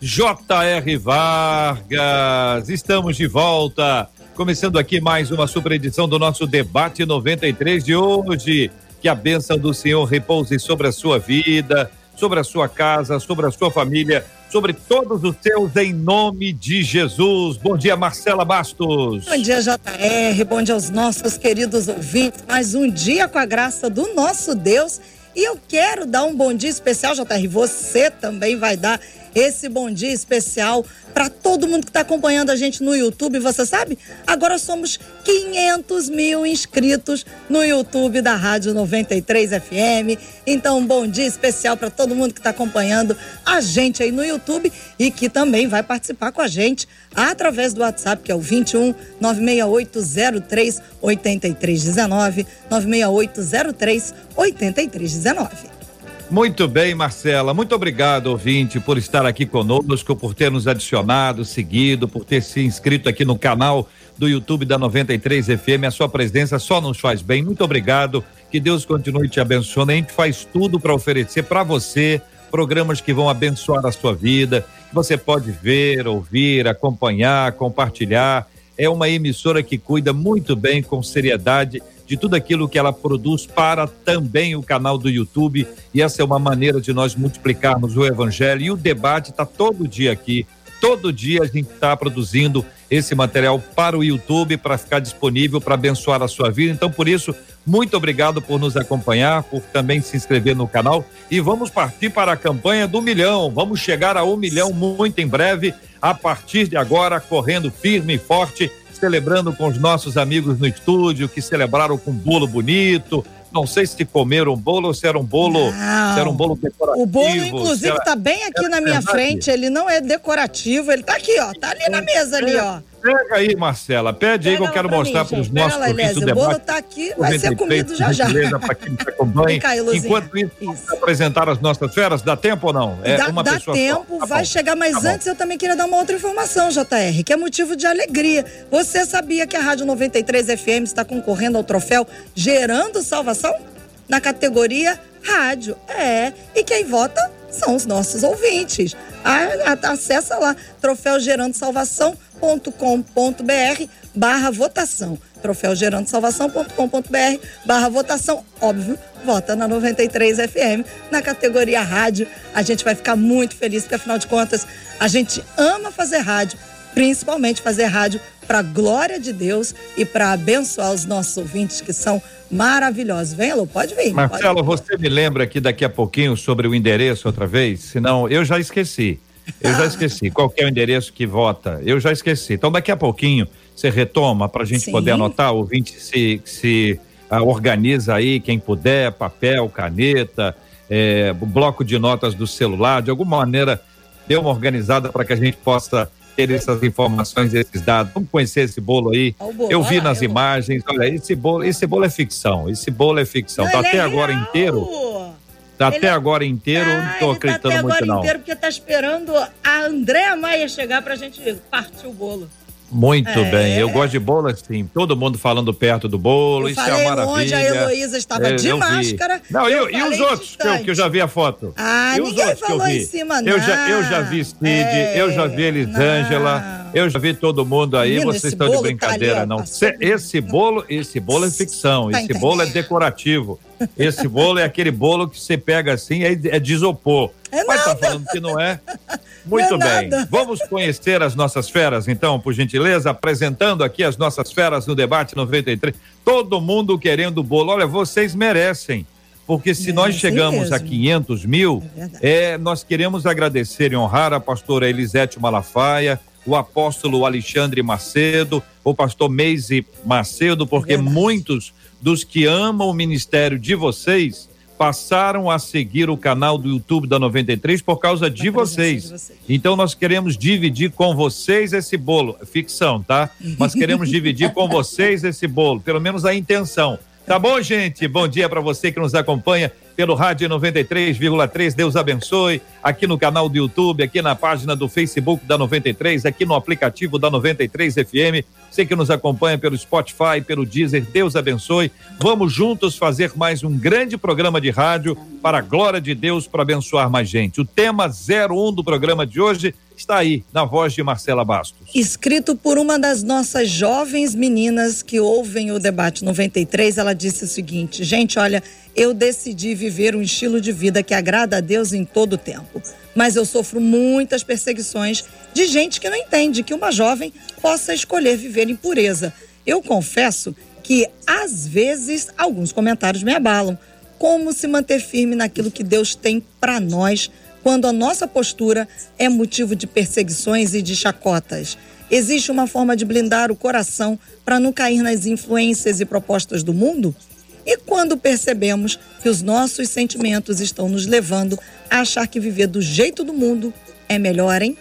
J.R. Vargas. Estamos de volta. Começando aqui mais uma super edição do nosso debate 93 de hoje. Que a bênção do Senhor repouse sobre a sua vida, sobre a sua casa, sobre a sua família, sobre todos os seus, em nome de Jesus. Bom dia, Marcela Bastos. Bom dia, JR. Bom dia aos nossos queridos ouvintes. Mais um dia com a graça do nosso Deus. E eu quero dar um bom dia especial, JR. Você também vai dar esse bom dia especial para todo mundo que está acompanhando a gente no YouTube. Você sabe? Agora somos 500 mil inscritos no YouTube da Rádio 93 FM. Então, um bom dia especial para todo mundo que está acompanhando a gente aí no YouTube e que também vai participar com a gente através do WhatsApp, que é o 21 96803 8319 96803 8319. Muito bem, Marcela. Muito obrigado, ouvinte, por estar aqui conosco, por ter nos adicionado, seguido, por ter se inscrito aqui no canal do YouTube da 93 FM. A sua presença só nos faz bem. Muito obrigado. Que Deus continue te abençoando. A gente faz tudo para oferecer para você programas que vão abençoar a sua vida. Você pode ver, ouvir, acompanhar, compartilhar. É uma emissora que cuida muito bem, com seriedade de tudo aquilo que ela produz para também o canal do YouTube. E essa é uma maneira de nós multiplicarmos o evangelho. E o debate está todo dia aqui. Todo dia a gente está produzindo esse material para o YouTube, para ficar disponível, para abençoar a sua vida. Então, por isso, muito obrigado por nos acompanhar, por também se inscrever no canal. E vamos partir para a campanha do milhão. Vamos chegar a um milhão muito em breve, a partir de agora, correndo firme e forte celebrando com os nossos amigos no estúdio, que celebraram com bolo bonito. Não sei se comeram bolo ou se era um bolo, se era um bolo decorativo. O bolo, inclusive, está bem aqui na minha frente. Ele não é decorativo, ele está aqui, ó. Tá ali na mesa ali, ó. Pega aí, Marcela. Pede Pega aí que eu quero mostrar para os nossos o debate. O bolo tá aqui, vai ser comido já já. Para quem nos acompanha. Enquanto isso, isso. apresentar as nossas feras, dá tempo ou não? É dá, uma dá pessoa tempo, tá vai chegar, mas tá antes eu também queria dar uma outra informação, JR, que é motivo de alegria. Você sabia que a Rádio 93 FM está concorrendo ao troféu Gerando Salvação? Na categoria Rádio. É, e quem vota são os nossos ouvintes. Lá, troféu Gerando Salvação troféugerandosalvação.com.br barra votação. troféugerandosalvação.com.br barra votação. Óbvio, vota na 93 FM, na categoria rádio. A gente vai ficar muito feliz, porque afinal de contas, a gente ama fazer rádio, principalmente fazer rádio para glória de Deus e para abençoar os nossos ouvintes que são maravilhosos. Vem, Alô, pode vir. Marcelo, pode vir. você me lembra aqui daqui a pouquinho sobre o endereço outra vez? Senão, eu já esqueci. Eu já esqueci. Qual é o endereço que vota? Eu já esqueci. Então, daqui a pouquinho, você retoma para a gente Sim. poder anotar. O ouvinte se, se uh, organiza aí, quem puder, papel, caneta, é, bloco de notas do celular, de alguma maneira, dê uma organizada para que a gente possa ter essas informações, esses dados. Vamos conhecer esse bolo aí. Bolo, eu vi nas eu... imagens, olha, esse bolo, esse bolo é ficção. Esse bolo é ficção. Não, tá até é agora inteiro. Tá até agora inteiro, ah, não tô tá acreditando tá muito não. agora inteiro porque tá esperando a Andréa Maia chegar pra gente partir o bolo. Muito é. bem, eu gosto de bolo assim, todo mundo falando perto do bolo, eu isso é uma maravilha. Onde a Heloísa estava é, de máscara. Não, eu, e os outros que eu, que eu, já vi a foto? Ah, e ninguém falou em cima, não. Eu já, eu já vi Cid, é, eu já vi Elisângela, eu já vi todo mundo aí, Menino, vocês estão de brincadeira, tá ali, não. esse bolo, esse bolo é ficção, tá esse entendendo? bolo é decorativo. Esse bolo é aquele bolo que você pega assim, é, é de isopor. É Mas tá falando que não é? Muito não é bem. Nada. Vamos conhecer as nossas feras, então, por gentileza, apresentando aqui as nossas feras no debate 93. Todo mundo querendo bolo. Olha, vocês merecem. Porque se nós chegamos a 500 mil, é, é, nós queremos agradecer e honrar a pastora Elisete Malafaia, o apóstolo Alexandre Macedo, o pastor Meise Macedo, porque é muitos dos que amam o ministério de vocês passaram a seguir o canal do YouTube da 93 por causa de vocês. de vocês. Então nós queremos dividir com vocês esse bolo. Ficção, tá? Mas queremos dividir com vocês esse bolo, pelo menos a intenção. Tá bom, gente? Bom dia para você que nos acompanha pelo rádio 93,3. Deus abençoe. Aqui no canal do YouTube, aqui na página do Facebook da 93, aqui no aplicativo da 93 FM. Você que nos acompanha pelo Spotify, pelo Deezer, Deus abençoe. Vamos juntos fazer mais um grande programa de rádio para a glória de Deus, para abençoar mais gente. O tema 01 do programa de hoje está aí, na voz de Marcela Bastos. Escrito por uma das nossas jovens meninas que ouvem o debate 93, ela disse o seguinte: gente, olha, eu decidi viver um estilo de vida que agrada a Deus em todo o tempo. Mas eu sofro muitas perseguições de gente que não entende que uma jovem possa escolher viver em pureza. Eu confesso que, às vezes, alguns comentários me abalam. Como se manter firme naquilo que Deus tem para nós quando a nossa postura é motivo de perseguições e de chacotas. Existe uma forma de blindar o coração para não cair nas influências e propostas do mundo? E quando percebemos que os nossos sentimentos estão nos levando a achar que viver do jeito do mundo é melhor, hein?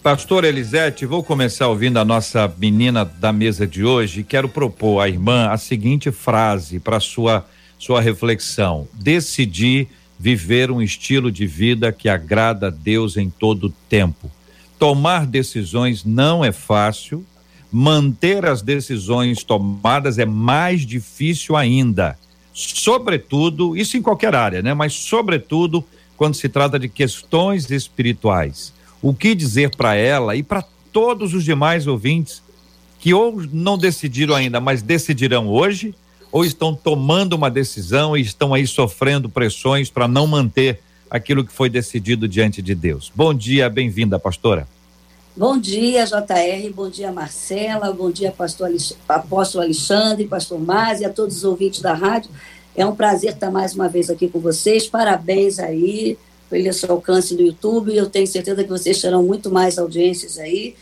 Pastor Elisete, vou começar ouvindo a nossa menina da mesa de hoje. Quero propor à irmã a seguinte frase para sua sua reflexão: decidir viver um estilo de vida que agrada a Deus em todo o tempo. Tomar decisões não é fácil, manter as decisões tomadas é mais difícil ainda. Sobretudo, isso em qualquer área, né? Mas sobretudo quando se trata de questões espirituais. O que dizer para ela e para todos os demais ouvintes que ou não decidiram ainda, mas decidirão hoje ou estão tomando uma decisão e estão aí sofrendo pressões para não manter aquilo que foi decidido diante de Deus. Bom dia, bem-vinda, pastora. Bom dia, JR, bom dia, Marcela, bom dia, pastor apóstolo Alexandre, pastor Maz e a todos os ouvintes da rádio. É um prazer estar mais uma vez aqui com vocês. Parabéns aí pelo seu alcance no YouTube. Eu tenho certeza que vocês terão muito mais audiências aí.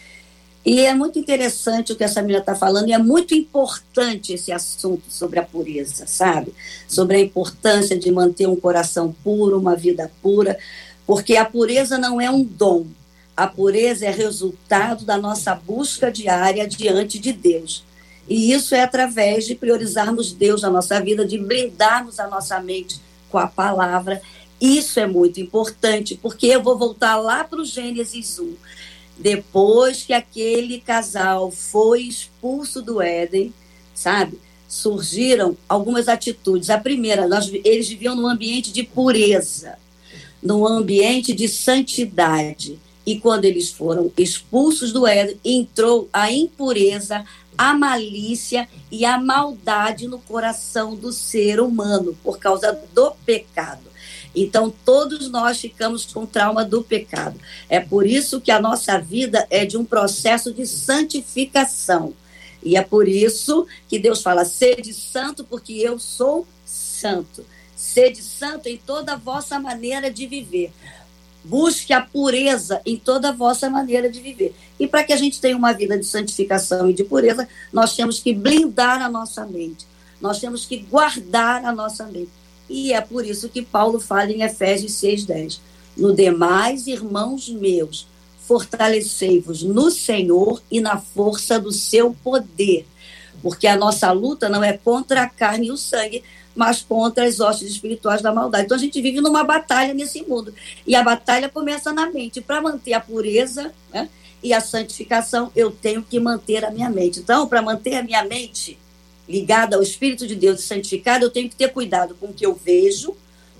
E é muito interessante o que essa menina está falando, e é muito importante esse assunto sobre a pureza, sabe? Sobre a importância de manter um coração puro, uma vida pura, porque a pureza não é um dom, a pureza é resultado da nossa busca diária diante de Deus. E isso é através de priorizarmos Deus na nossa vida, de blindarmos a nossa mente com a palavra. Isso é muito importante, porque eu vou voltar lá para o Gênesis 1 depois que aquele casal foi expulso do Éden, sabe? Surgiram algumas atitudes. A primeira, nós, eles viviam num ambiente de pureza, num ambiente de santidade. E quando eles foram expulsos do Éden, entrou a impureza, a malícia e a maldade no coração do ser humano por causa do pecado. Então, todos nós ficamos com trauma do pecado. É por isso que a nossa vida é de um processo de santificação. E é por isso que Deus fala: sede santo, porque eu sou santo. Sede santo em toda a vossa maneira de viver. Busque a pureza em toda a vossa maneira de viver. E para que a gente tenha uma vida de santificação e de pureza, nós temos que blindar a nossa mente. Nós temos que guardar a nossa mente. E é por isso que Paulo fala em Efésios 6,10. No demais, irmãos meus, fortalecei-vos no Senhor e na força do seu poder. Porque a nossa luta não é contra a carne e o sangue, mas contra as hostes espirituais da maldade. Então a gente vive numa batalha nesse mundo. E a batalha começa na mente. Para manter a pureza né, e a santificação, eu tenho que manter a minha mente. Então, para manter a minha mente ligada ao Espírito de Deus e santificada, eu tenho que ter cuidado com o que eu vejo,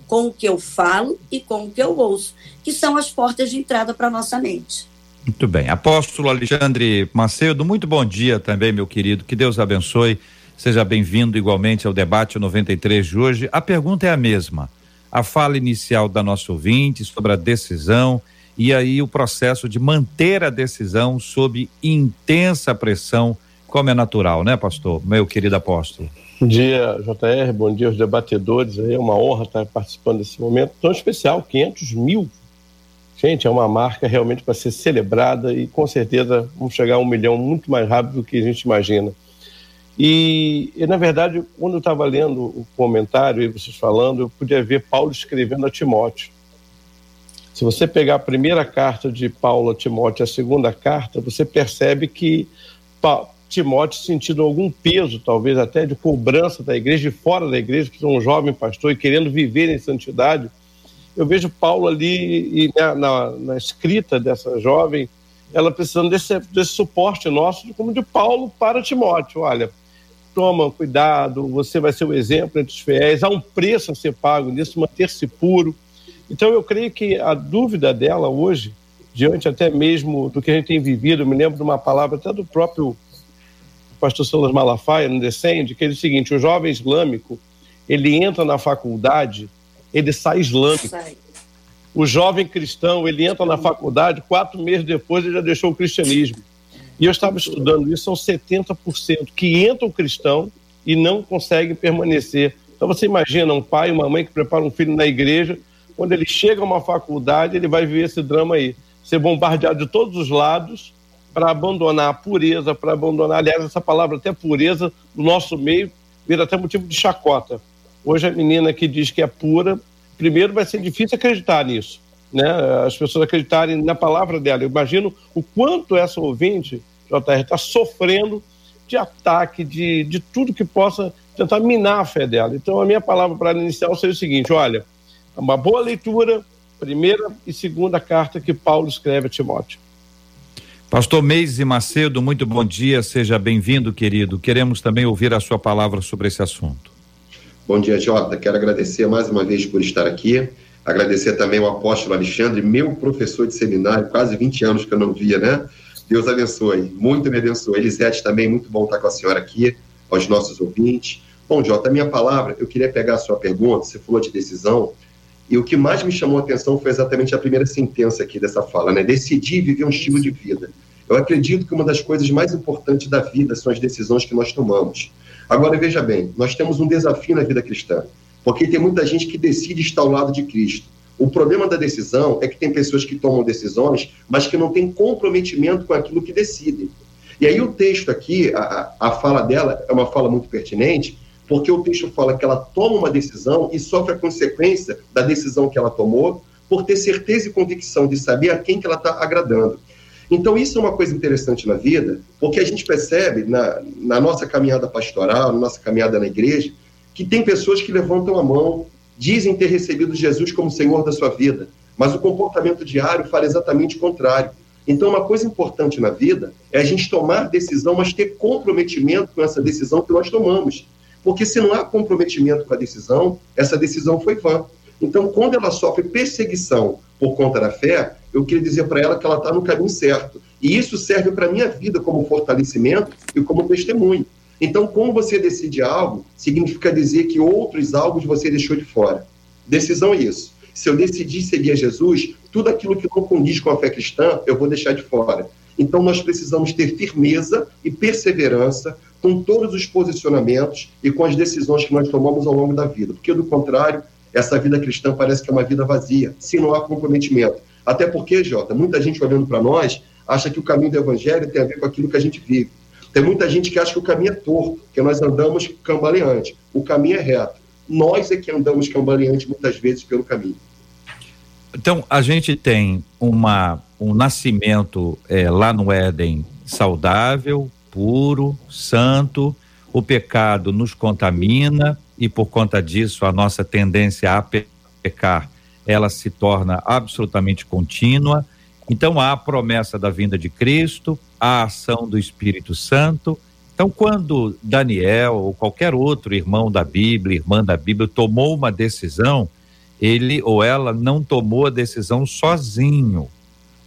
com o que eu falo e com o que eu ouço, que são as portas de entrada para a nossa mente. Muito bem. Apóstolo Alexandre Macedo, muito bom dia também, meu querido. Que Deus abençoe. Seja bem-vindo igualmente ao debate 93 de hoje. A pergunta é a mesma. A fala inicial da nossa ouvinte sobre a decisão e aí o processo de manter a decisão sob intensa pressão como é natural, né, pastor? Meu querido apóstolo. Bom dia, JR, bom dia aos debatedores. É uma honra estar participando desse momento tão especial 500 mil. Gente, é uma marca realmente para ser celebrada e com certeza vamos chegar a um milhão muito mais rápido do que a gente imagina. E, e, na verdade, quando eu estava lendo o comentário e vocês falando, eu podia ver Paulo escrevendo a Timóteo. Se você pegar a primeira carta de Paulo a Timóteo e a segunda carta, você percebe que Timóteo sentindo algum peso, talvez até de cobrança da igreja, de fora da igreja, que é um jovem pastor e querendo viver em santidade. Eu vejo Paulo ali e na, na, na escrita dessa jovem, ela precisando desse, desse suporte nosso, como de Paulo para Timóteo. Olha, toma cuidado, você vai ser o exemplo entre os fiéis, há um preço a ser pago nisso, manter-se puro. Então eu creio que a dúvida dela hoje, diante até mesmo do que a gente tem vivido, me lembro de uma palavra até do próprio pastor Silas Malafaia, no Descende, que é o seguinte, o jovem islâmico, ele entra na faculdade, ele sai islâmico. Sai. O jovem cristão, ele entra na faculdade, quatro meses depois ele já deixou o cristianismo. E eu estava estudando isso, são 70% que entram cristão e não conseguem permanecer. Então você imagina um pai e uma mãe que prepara um filho na igreja, quando ele chega a uma faculdade, ele vai ver esse drama aí. Ser bombardeado de todos os lados para abandonar a pureza, para abandonar, aliás, essa palavra até pureza, no nosso meio, vira até motivo de chacota. Hoje a menina que diz que é pura, primeiro vai ser difícil acreditar nisso né, as pessoas acreditarem na palavra dela. Eu imagino o quanto essa ouvinte, JR, está sofrendo de ataque, de, de tudo que possa tentar minar a fé dela. Então, a minha palavra para inicial seria o seguinte: olha, uma boa leitura, primeira e segunda carta que Paulo escreve a Timóteo. Pastor Meise Macedo, muito bom dia, seja bem-vindo, querido. Queremos também ouvir a sua palavra sobre esse assunto. Bom dia, Jota. Quero agradecer mais uma vez por estar aqui. Agradecer também ao apóstolo Alexandre, meu professor de seminário, quase 20 anos que eu não via, né? Deus abençoe, muito me abençoe. Elisete também, muito bom estar com a senhora aqui, aos nossos ouvintes. Bom, Jota, minha palavra, eu queria pegar a sua pergunta, você falou de decisão, e o que mais me chamou a atenção foi exatamente a primeira sentença aqui dessa fala, né? Decidir viver um estilo de vida. Eu acredito que uma das coisas mais importantes da vida são as decisões que nós tomamos. Agora, veja bem, nós temos um desafio na vida cristã. Porque tem muita gente que decide estar ao lado de Cristo. O problema da decisão é que tem pessoas que tomam decisões, mas que não têm comprometimento com aquilo que decidem. E aí o texto aqui, a, a fala dela é uma fala muito pertinente, porque o texto fala que ela toma uma decisão e sofre a consequência da decisão que ela tomou, por ter certeza e convicção de saber a quem que ela está agradando. Então, isso é uma coisa interessante na vida, porque a gente percebe na, na nossa caminhada pastoral, na nossa caminhada na igreja, que tem pessoas que levantam a mão, dizem ter recebido Jesus como Senhor da sua vida, mas o comportamento diário fala exatamente o contrário. Então, uma coisa importante na vida é a gente tomar decisão, mas ter comprometimento com essa decisão que nós tomamos. Porque se não há comprometimento com a decisão, essa decisão foi vã. Então, quando ela sofre perseguição por conta da fé, eu queria dizer para ela que ela está no caminho certo. E isso serve para a minha vida como fortalecimento e como testemunho. Então, como você decide algo, significa dizer que outros alvos você deixou de fora. Decisão é isso. Se eu decidir seguir a Jesus, tudo aquilo que não condiz com a fé cristã, eu vou deixar de fora. Então, nós precisamos ter firmeza e perseverança com todos os posicionamentos e com as decisões que nós tomamos ao longo da vida. Porque, do contrário, essa vida cristã parece que é uma vida vazia, se não há comprometimento. Até porque, Jota, muita gente olhando para nós acha que o caminho do evangelho tem a ver com aquilo que a gente vive. Tem muita gente que acha que o caminho é torto, que nós andamos cambaleante. O caminho é reto. Nós é que andamos cambaleante muitas vezes pelo caminho. Então, a gente tem uma, um nascimento é, lá no Éden saudável, puro, santo. O pecado nos contamina e, por conta disso, a nossa tendência a pecar ela se torna absolutamente contínua. Então, há a promessa da vinda de Cristo, a ação do Espírito Santo. Então, quando Daniel ou qualquer outro irmão da Bíblia, irmã da Bíblia, tomou uma decisão, ele ou ela não tomou a decisão sozinho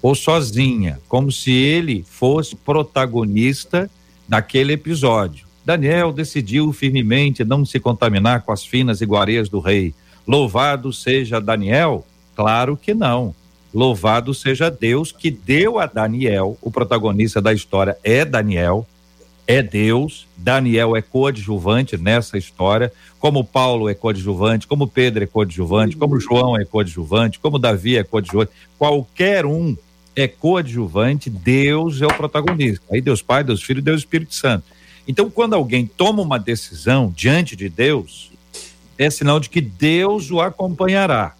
ou sozinha, como se ele fosse protagonista daquele episódio. Daniel decidiu firmemente não se contaminar com as finas iguarias do rei. Louvado seja Daniel? Claro que não. Louvado seja Deus que deu a Daniel, o protagonista da história é Daniel, é Deus. Daniel é coadjuvante nessa história, como Paulo é coadjuvante, como Pedro é coadjuvante, como João é coadjuvante, como Davi é coadjuvante. Qualquer um é coadjuvante, Deus é o protagonista. Aí Deus Pai, Deus Filho, Deus Espírito Santo. Então, quando alguém toma uma decisão diante de Deus, é sinal de que Deus o acompanhará.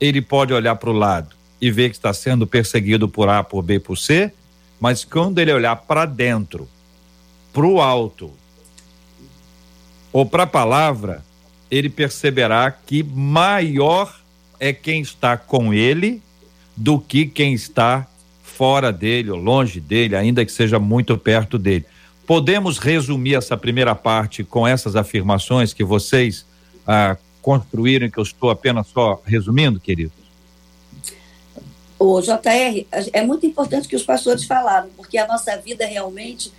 Ele pode olhar para o lado e ver que está sendo perseguido por A, por B, por C, mas quando ele olhar para dentro, para o alto ou para a palavra, ele perceberá que maior é quem está com ele do que quem está fora dele ou longe dele, ainda que seja muito perto dele. Podemos resumir essa primeira parte com essas afirmações que vocês ah, construíram, que eu estou apenas só resumindo, querido? O JR, é muito importante que os pastores falaram, porque a nossa vida realmente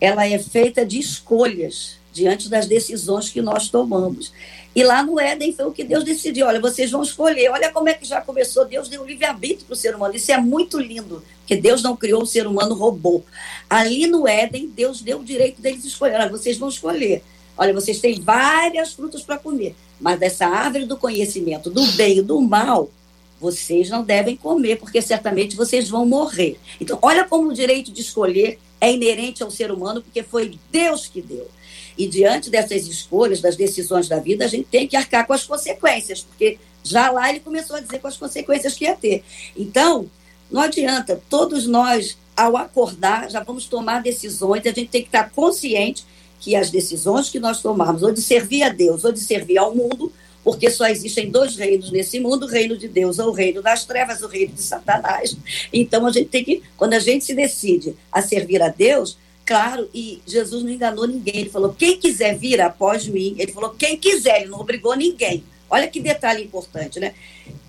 ela é feita de escolhas diante das decisões que nós tomamos. E lá no Éden foi o que Deus decidiu. Olha, vocês vão escolher. Olha como é que já começou. Deus deu livre-arbítrio para o ser humano. Isso é muito lindo, porque Deus não criou o ser humano robô. Ali no Éden, Deus deu o direito deles escolher. Olha, vocês vão escolher. Olha, vocês têm várias frutas para comer, mas dessa árvore do conhecimento do bem e do mal, vocês não devem comer, porque certamente vocês vão morrer. Então, olha como o direito de escolher é inerente ao ser humano, porque foi Deus que deu. E diante dessas escolhas, das decisões da vida, a gente tem que arcar com as consequências, porque já lá ele começou a dizer com as consequências que ia ter. Então, não adianta, todos nós, ao acordar, já vamos tomar decisões, a gente tem que estar consciente que as decisões que nós tomarmos, ou de servir a Deus, ou de servir ao mundo, porque só existem dois reinos nesse mundo, o reino de Deus ou o reino das trevas, o reino de Satanás. Então a gente tem que, quando a gente se decide a servir a Deus, claro, e Jesus não enganou ninguém. Ele falou: quem quiser vir após mim, ele falou: quem quiser, ele não obrigou ninguém. Olha que detalhe importante, né?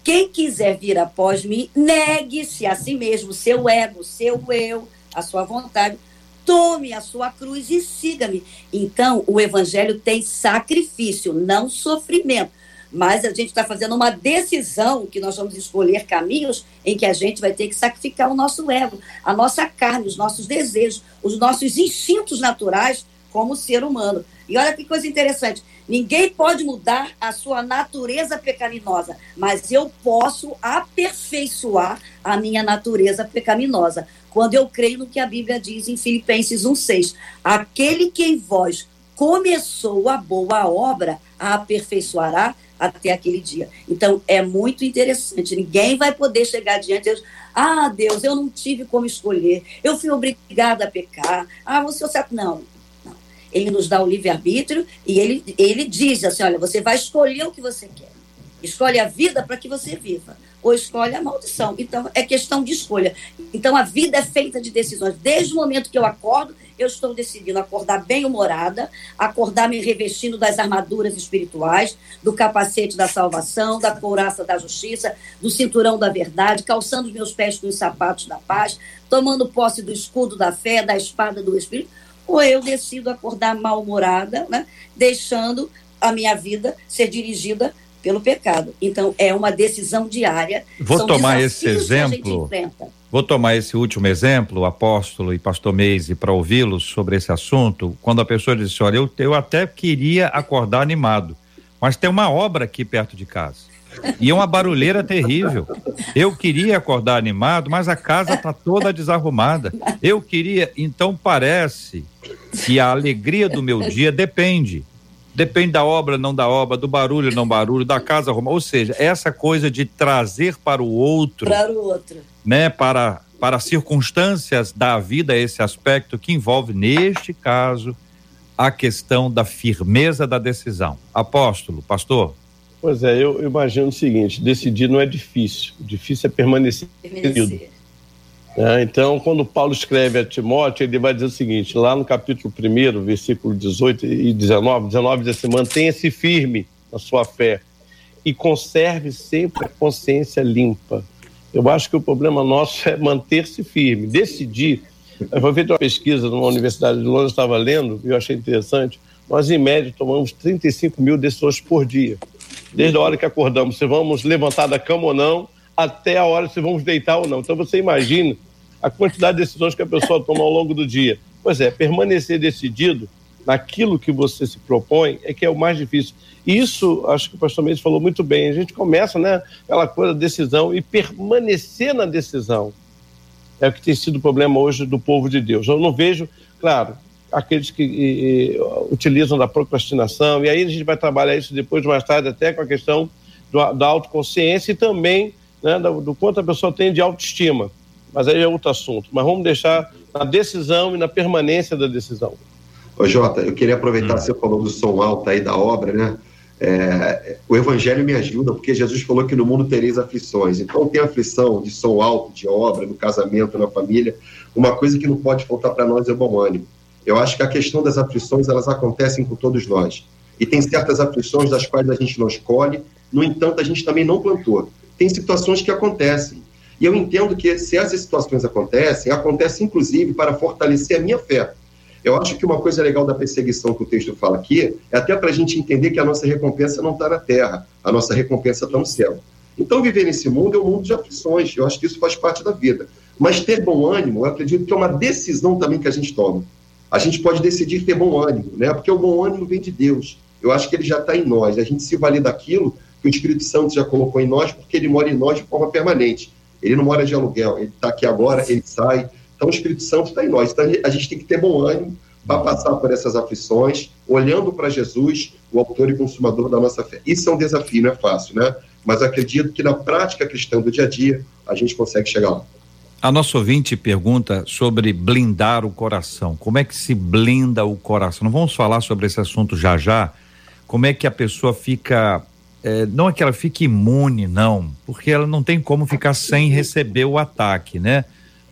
Quem quiser vir após mim, negue-se a si mesmo, seu ego, seu eu, a sua vontade. Tome a sua cruz e siga-me. Então, o evangelho tem sacrifício, não sofrimento mas a gente está fazendo uma decisão que nós vamos escolher caminhos em que a gente vai ter que sacrificar o nosso ego, a nossa carne, os nossos desejos, os nossos instintos naturais como ser humano. E olha que coisa interessante: ninguém pode mudar a sua natureza pecaminosa, mas eu posso aperfeiçoar a minha natureza pecaminosa. Quando eu creio no que a Bíblia diz em Filipenses 1,6: aquele que em vós começou a boa obra, a aperfeiçoará até aquele dia. Então, é muito interessante. Ninguém vai poder chegar diante de Deus. Ah, Deus, eu não tive como escolher. Eu fui obrigada a pecar. Ah, você sabe. Não. não. Ele nos dá o livre-arbítrio e ele, ele diz assim: olha, você vai escolher o que você quer. Escolhe a vida para que você viva, ou escolhe a maldição. Então, é questão de escolha. Então, a vida é feita de decisões. Desde o momento que eu acordo, eu estou decidindo acordar bem-humorada, acordar me revestindo das armaduras espirituais, do capacete da salvação, da couraça da justiça, do cinturão da verdade, calçando os meus pés com os sapatos da paz, tomando posse do escudo da fé, da espada do Espírito, ou eu decido acordar mal-humorada, né, deixando a minha vida ser dirigida pelo pecado. Então, é uma decisão diária. Vou São tomar esse exemplo. Vou tomar esse último exemplo, apóstolo e pastor Meise, para ouvi-los sobre esse assunto. Quando a pessoa diz: Olha, eu, eu até queria acordar animado, mas tem uma obra aqui perto de casa. E é uma barulheira terrível. Eu queria acordar animado, mas a casa está toda desarrumada. Eu queria. Então parece que a alegria do meu dia depende depende da obra, não da obra, do barulho, não barulho, da casa arrumada. Ou seja, essa coisa de trazer para o outro. Para o outro. Né, para, para circunstâncias da vida, esse aspecto que envolve, neste caso, a questão da firmeza da decisão. Apóstolo, pastor. Pois é, eu imagino o seguinte: decidir não é difícil, o difícil é permanecer. permanecer. É, então, quando Paulo escreve a Timóteo, ele vai dizer o seguinte, lá no capítulo 1, versículo 18 e 19, 19 diz assim, mantenha-se firme na sua fé e conserve sempre a consciência limpa. Eu acho que o problema nosso é manter-se firme, decidir. Foi feita uma pesquisa numa universidade de Londres, estava lendo, e eu achei interessante, nós em média tomamos 35 mil decisões por dia. Desde a hora que acordamos, se vamos levantar da cama ou não, até a hora se vamos deitar ou não. Então você imagina a quantidade de decisões que a pessoa toma ao longo do dia. Pois é, permanecer decidido naquilo que você se propõe é que é o mais difícil. Isso, acho que o pastor Mendes falou muito bem. A gente começa, né, aquela coisa da decisão e permanecer na decisão. É o que tem sido o problema hoje do povo de Deus. Eu não vejo, claro, aqueles que e, e, utilizam da procrastinação, e aí a gente vai trabalhar isso depois, mais tarde, até com a questão do, da autoconsciência e também né, do, do, quanto a pessoa tem de autoestima. Mas aí é outro assunto. Mas vamos deixar na decisão e na permanência da decisão. Ô, Jota, eu queria aproveitar, hum. você falou do som alto aí da obra, né? É, o Evangelho me ajuda, porque Jesus falou que no mundo tereis aflições. Então, tem aflição de som alto, de obra, no casamento, na família. Uma coisa que não pode faltar para nós é o bom ânimo. Eu acho que a questão das aflições, elas acontecem com todos nós. E tem certas aflições das quais a gente não escolhe, no entanto, a gente também não plantou. Tem situações que acontecem. E eu entendo que se essas situações acontecem, acontece inclusive para fortalecer a minha fé. Eu acho que uma coisa legal da perseguição que o texto fala aqui é até para a gente entender que a nossa recompensa não está na terra, a nossa recompensa está no céu. Então, viver nesse mundo é um mundo de aflições, eu acho que isso faz parte da vida. Mas ter bom ânimo, eu acredito que é uma decisão também que a gente toma a gente pode decidir ter bom ânimo, né? Porque o bom ânimo vem de Deus. Eu acho que ele já está em nós. A gente se vale daquilo que o Espírito Santo já colocou em nós, porque ele mora em nós de forma permanente. Ele não mora de aluguel, ele está aqui agora, ele sai. Então o Espírito Santo está em nós. Então a gente tem que ter bom ânimo para passar por essas aflições, olhando para Jesus, o autor e consumador da nossa fé. Isso é um desafio, não é fácil, né? Mas acredito que na prática cristã do dia a dia, a gente consegue chegar lá. A nossa ouvinte pergunta sobre blindar o coração. Como é que se blinda o coração? Não vamos falar sobre esse assunto já já. Como é que a pessoa fica. É, não é que ela fique imune, não, porque ela não tem como ficar sem receber o ataque, né?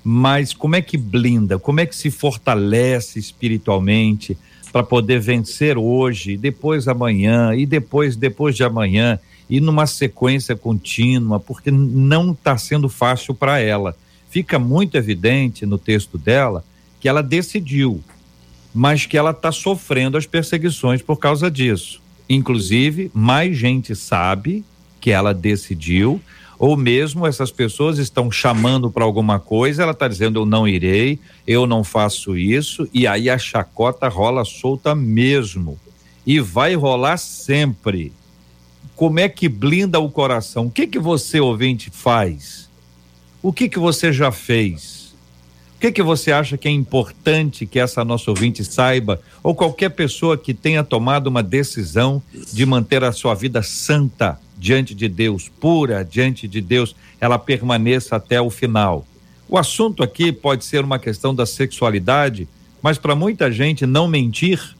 Mas como é que blinda? Como é que se fortalece espiritualmente para poder vencer hoje, depois amanhã e depois depois de amanhã e numa sequência contínua, porque não está sendo fácil para ela fica muito evidente no texto dela que ela decidiu, mas que ela está sofrendo as perseguições por causa disso. Inclusive, mais gente sabe que ela decidiu, ou mesmo essas pessoas estão chamando para alguma coisa, ela está dizendo eu não irei, eu não faço isso, e aí a chacota rola solta mesmo. E vai rolar sempre. Como é que blinda o coração? O que que você, ouvinte, faz? O que que você já fez? O que que você acha que é importante que essa nossa ouvinte saiba ou qualquer pessoa que tenha tomado uma decisão de manter a sua vida santa diante de Deus, pura diante de Deus, ela permaneça até o final. O assunto aqui pode ser uma questão da sexualidade, mas para muita gente não mentir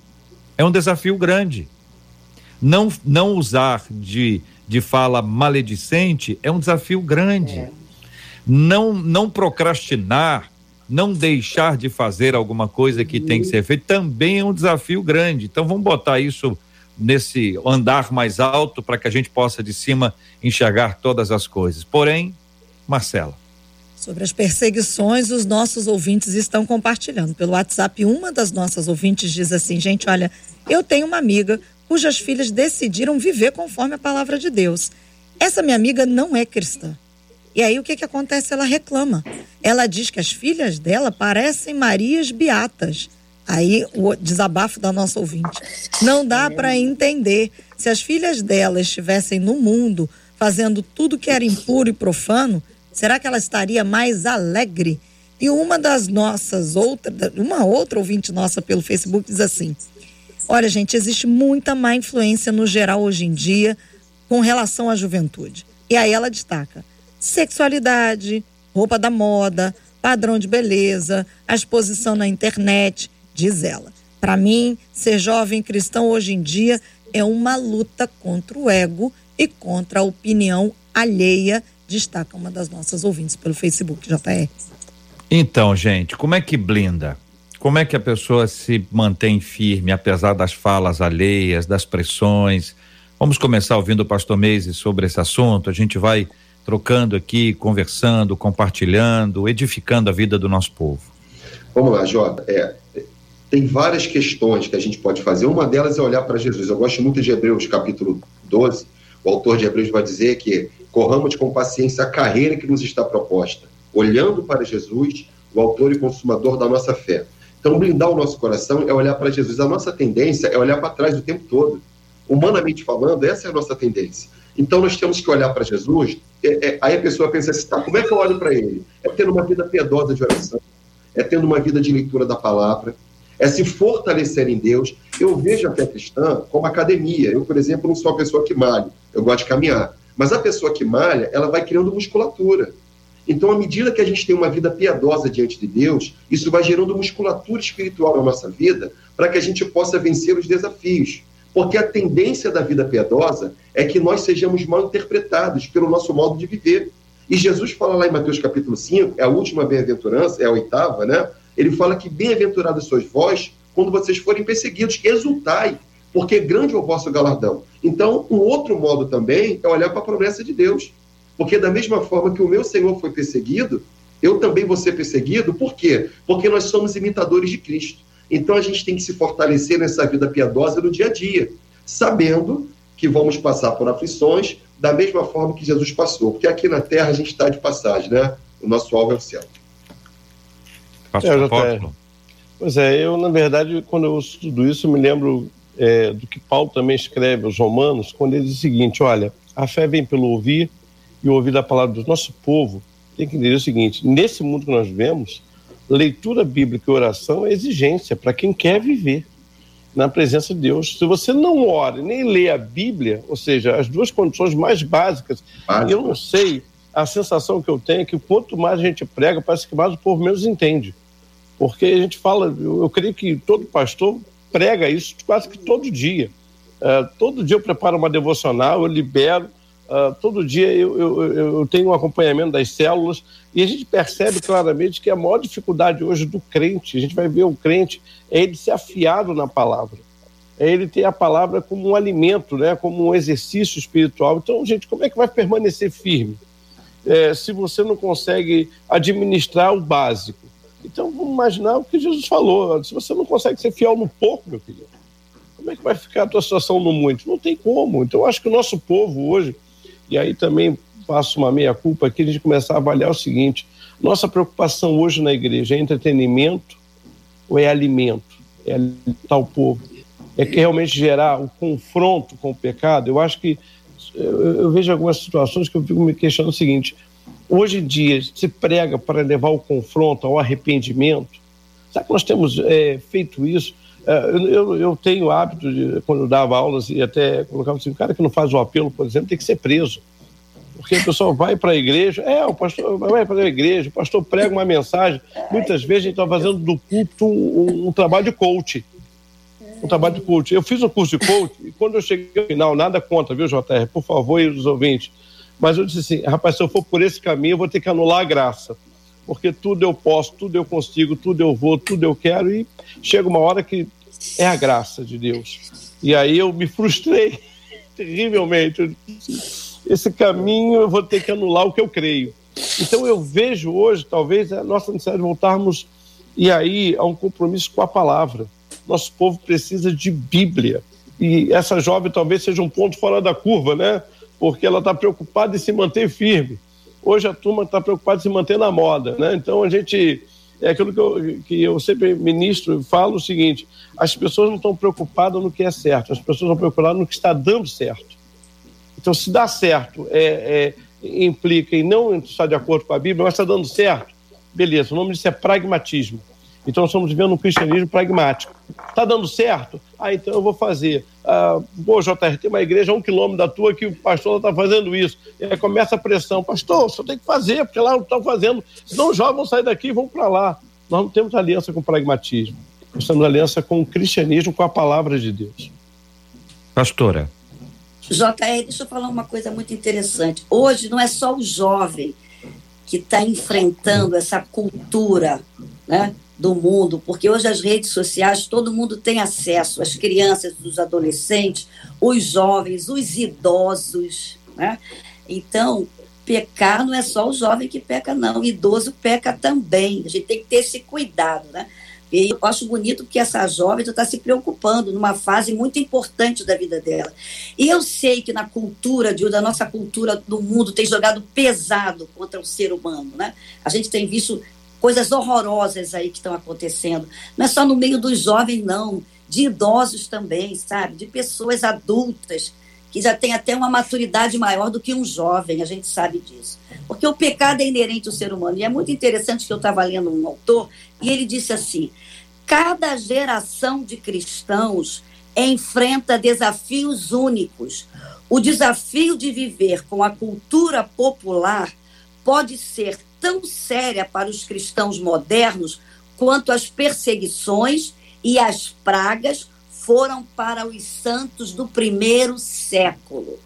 é um desafio grande. Não não usar de de fala maledicente é um desafio grande. É não não procrastinar, não deixar de fazer alguma coisa que tem que ser feita também é um desafio grande. Então vamos botar isso nesse andar mais alto para que a gente possa de cima enxergar todas as coisas. Porém, Marcela. Sobre as perseguições, os nossos ouvintes estão compartilhando. Pelo WhatsApp, uma das nossas ouvintes diz assim: gente, olha, eu tenho uma amiga cujas filhas decidiram viver conforme a palavra de Deus. Essa minha amiga não é cristã. E aí o que, que acontece? Ela reclama. Ela diz que as filhas dela parecem Marias Beatas. Aí o desabafo da nossa ouvinte. Não dá para entender. Se as filhas dela estivessem no mundo fazendo tudo que era impuro e profano, será que ela estaria mais alegre? E uma das nossas outras, uma outra ouvinte nossa pelo Facebook diz assim: Olha, gente, existe muita má influência no geral hoje em dia com relação à juventude. E aí ela destaca: sexualidade, roupa da moda, padrão de beleza, a exposição na internet, diz ela. Para mim, ser jovem cristão hoje em dia é uma luta contra o ego e contra a opinião alheia, destaca uma das nossas ouvintes pelo Facebook, JR. Então, gente, como é que blinda? Como é que a pessoa se mantém firme, apesar das falas alheias, das pressões? Vamos começar ouvindo o pastor Meise sobre esse assunto. A gente vai trocando aqui, conversando, compartilhando, edificando a vida do nosso povo? Vamos lá, Jota. É, tem várias questões que a gente pode fazer. Uma delas é olhar para Jesus. Eu gosto muito de Hebreus, capítulo 12. O autor de Hebreus vai dizer que corramos com paciência a carreira que nos está proposta, olhando para Jesus, o autor e consumador da nossa fé. Então, blindar o nosso coração é olhar para Jesus. A nossa tendência é olhar para trás o tempo todo. Humanamente falando, essa é a nossa tendência. Então nós temos que olhar para Jesus, é, é, aí a pessoa pensa assim, tá, como é que eu olho para ele? É tendo uma vida piedosa de oração, é tendo uma vida de leitura da palavra, é se fortalecer em Deus. Eu vejo a fé cristã como academia. Eu, por exemplo, não sou uma pessoa que malha, eu gosto de caminhar. Mas a pessoa que malha, ela vai criando musculatura. Então, à medida que a gente tem uma vida piedosa diante de Deus, isso vai gerando musculatura espiritual na nossa vida para que a gente possa vencer os desafios. Porque a tendência da vida piedosa é que nós sejamos mal interpretados pelo nosso modo de viver. E Jesus fala lá em Mateus capítulo 5, é a última bem-aventurança, é a oitava, né? Ele fala que bem-aventurados sois vós quando vocês forem perseguidos, exultai, porque grande é o vosso galardão. Então, um outro modo também é olhar para a promessa de Deus. Porque da mesma forma que o meu Senhor foi perseguido, eu também vou ser perseguido. Por quê? Porque nós somos imitadores de Cristo. Então a gente tem que se fortalecer nessa vida piedosa no dia a dia, sabendo que vamos passar por aflições da mesma forma que Jesus passou. Porque aqui na terra a gente está de passagem, né? O nosso alvo é o céu. É, pois é, eu, na verdade, quando eu ouço tudo isso, eu me lembro é, do que Paulo também escreve aos Romanos, quando ele diz o seguinte: olha, a fé vem pelo ouvir e ouvir a palavra do nosso povo, tem que entender o seguinte: nesse mundo que nós vivemos, leitura bíblica e oração é exigência para quem quer viver na presença de Deus. Se você não ora nem lê a Bíblia, ou seja, as duas condições mais básicas, Básico. eu não sei, a sensação que eu tenho é que quanto mais a gente prega, parece que mais o povo menos entende. Porque a gente fala, eu, eu creio que todo pastor prega isso quase que todo dia. Uh, todo dia eu preparo uma devocional, eu libero, Uh, todo dia eu, eu, eu, tenho um acompanhamento das células e a gente percebe claramente que a maior dificuldade hoje do crente, a gente vai ver o crente, é ele ser afiado na palavra. É ele ter a palavra como um alimento, né, como um exercício espiritual. Então, gente, como é que vai permanecer firme é, se você não consegue administrar o básico? Então, vamos imaginar o que Jesus falou. Se você não consegue ser fiel no pouco, meu querido, como é que vai ficar a tua situação no muito? Não tem como. Então, eu acho que o nosso povo hoje e aí também faço uma meia-culpa aqui, a gente começar a avaliar o seguinte: nossa preocupação hoje na igreja é entretenimento ou é alimento? É alimentar o povo? É que realmente gerar o confronto com o pecado? Eu acho que eu, vejo algumas situações que eu fico me questionando o seguinte: hoje em dia se prega para levar o confronto ao arrependimento. Será que nós temos é, feito isso? É, eu, eu, tenho o hábito de, quando dava aulas, e até colocava assim: o cara que não faz o apelo, por exemplo, tem que ser preso. Porque o pessoal vai para a igreja, é, o pastor vai para a igreja, o pastor prega uma mensagem. Muitas vezes a gente está fazendo do culto um, um, trabalho de coach. Um trabalho de coach. Eu fiz um curso de coach e quando eu cheguei ao final, nada contra, viu, JR? Por favor, e os ouvintes. Mas eu disse assim: rapaz, se eu for por esse caminho, eu vou ter que anular a graça porque tudo eu posso, tudo eu consigo, tudo eu vou, tudo eu quero, e chega uma hora que é a graça de Deus. E aí eu me frustrei terrivelmente. Esse caminho eu vou ter que anular o que eu creio. Então eu vejo hoje, talvez, a nossa necessidade de voltarmos e aí a um compromisso com a palavra. Nosso povo precisa de Bíblia. E essa jovem talvez seja um ponto fora da curva, né? Porque ela está preocupada em se manter firme. Hoje a turma está preocupada em se manter na moda, né? Então a gente é aquilo que eu, que eu sempre ministro falo o seguinte: as pessoas não estão preocupadas no que é certo, as pessoas estão preocupadas no que está dando certo. Então, se dá certo, é, é, implica em não estar de acordo com a Bíblia, mas está dando certo, beleza, o nome disso é pragmatismo. Então, nós estamos vivendo um cristianismo pragmático. Está dando certo? Ah, então eu vou fazer. Ah, pô, JR, tem uma igreja a um quilômetro da tua que o pastor está fazendo isso. E aí começa a pressão. Pastor, você tem que fazer, porque lá não estão fazendo. Senão os jovens vão sair daqui e vão para lá. Nós não temos aliança com o pragmatismo. Nós temos aliança com o cristianismo, com a palavra de Deus. Pastora. JR, deixa eu falar uma coisa muito interessante. Hoje não é só o jovem que está enfrentando essa cultura né, do mundo, porque hoje as redes sociais todo mundo tem acesso, as crianças, os adolescentes, os jovens, os idosos. Né? Então, pecar não é só o jovem que peca, não, o idoso peca também. A gente tem que ter esse cuidado. Né? E eu acho bonito que essa jovem está se preocupando numa fase muito importante da vida dela. E eu sei que na cultura, de, da nossa cultura do mundo, tem jogado pesado contra o ser humano. Né? A gente tem visto coisas horrorosas aí que estão acontecendo. Não é só no meio dos jovens, não. De idosos também, sabe? De pessoas adultas que já têm até uma maturidade maior do que um jovem, a gente sabe disso. Porque o pecado é inerente ao ser humano. E é muito interessante que eu estava lendo um autor e ele disse assim: Cada geração de cristãos enfrenta desafios únicos. O desafio de viver com a cultura popular pode ser tão séria para os cristãos modernos quanto as perseguições e as pragas foram para os santos do primeiro século.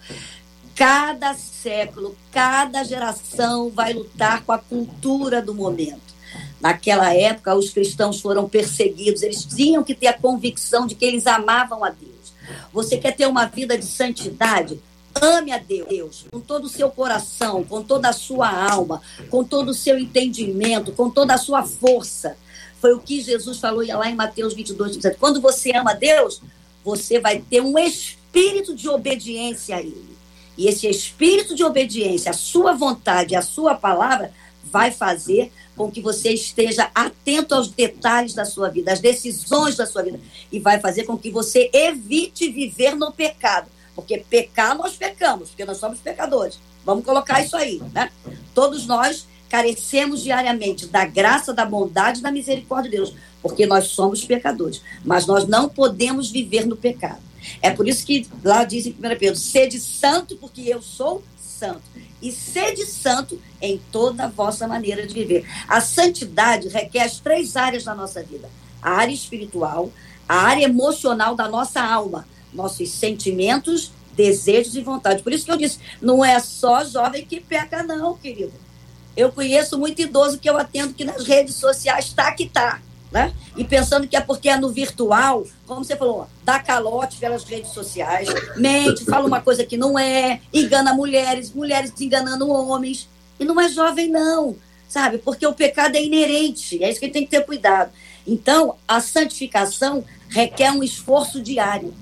Cada século, cada geração vai lutar com a cultura do momento. Naquela época, os cristãos foram perseguidos, eles tinham que ter a convicção de que eles amavam a Deus. Você quer ter uma vida de santidade? Ame a Deus com todo o seu coração, com toda a sua alma, com todo o seu entendimento, com toda a sua força. Foi o que Jesus falou lá em Mateus 22, 17. Quando você ama Deus, você vai ter um espírito de obediência a Ele. E esse espírito de obediência, a sua vontade, a sua palavra, vai fazer com que você esteja atento aos detalhes da sua vida, às decisões da sua vida, e vai fazer com que você evite viver no pecado. Porque pecar nós pecamos, porque nós somos pecadores. Vamos colocar isso aí, né? Todos nós carecemos diariamente da graça, da bondade da misericórdia de Deus, porque nós somos pecadores. Mas nós não podemos viver no pecado. É por isso que lá diz em 1 Pedro: sede santo, porque eu sou santo. E sede santo em toda a vossa maneira de viver. A santidade requer as três áreas da nossa vida: a área espiritual, a área emocional da nossa alma, nossos sentimentos, desejos e vontade. Por isso que eu disse, não é só jovem que peca, não, querido. Eu conheço muito idoso que eu atendo que nas redes sociais está que está. Né? E pensando que é porque é no virtual, como você falou, dá calote pelas redes sociais, mente, fala uma coisa que não é, engana mulheres, mulheres enganando homens. E não é jovem, não, sabe? Porque o pecado é inerente, é isso que tem que ter cuidado. Então, a santificação requer um esforço diário.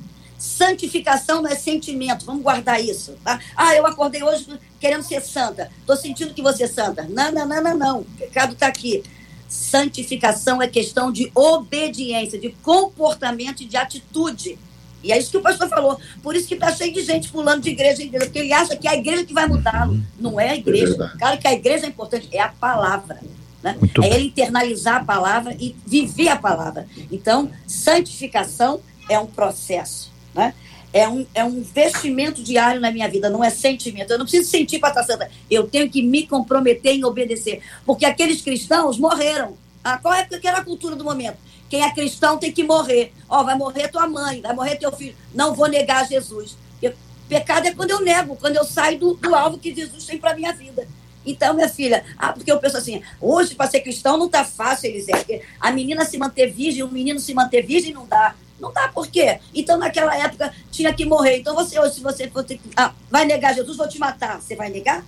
Santificação não é sentimento, vamos guardar isso. Tá? Ah, eu acordei hoje querendo ser santa, estou sentindo que você é santa. Não, não, não, não, não. O pecado está aqui. Santificação é questão de obediência, de comportamento e de atitude. E é isso que o pastor falou. Por isso que está cheio de gente pulando de igreja em igreja, porque ele acha que é a igreja que vai mudá-lo. Não é a igreja. É claro que a igreja é importante, é a palavra. Né? É ele internalizar a palavra e viver a palavra. Então, santificação é um processo. Né? É um, é um investimento diário na minha vida, não é sentimento. Eu não preciso sentir para estar santa. Eu tenho que me comprometer em obedecer. Porque aqueles cristãos morreram. Ah, qual é que era a cultura do momento? Quem é cristão tem que morrer. Ó, oh, vai morrer tua mãe, vai morrer teu filho. Não vou negar Jesus. Porque pecado é quando eu nego, quando eu saio do, do alvo que Jesus tem para minha vida. Então, minha filha, ah, porque eu penso assim, hoje para ser cristão não tá fácil, Elisete. A menina se manter virgem, o menino se manter virgem não dá. Não dá por quê? Então, naquela época, tinha que morrer. Então, você hoje, se você for ter, ah, vai negar Jesus, vou te matar. Você vai negar?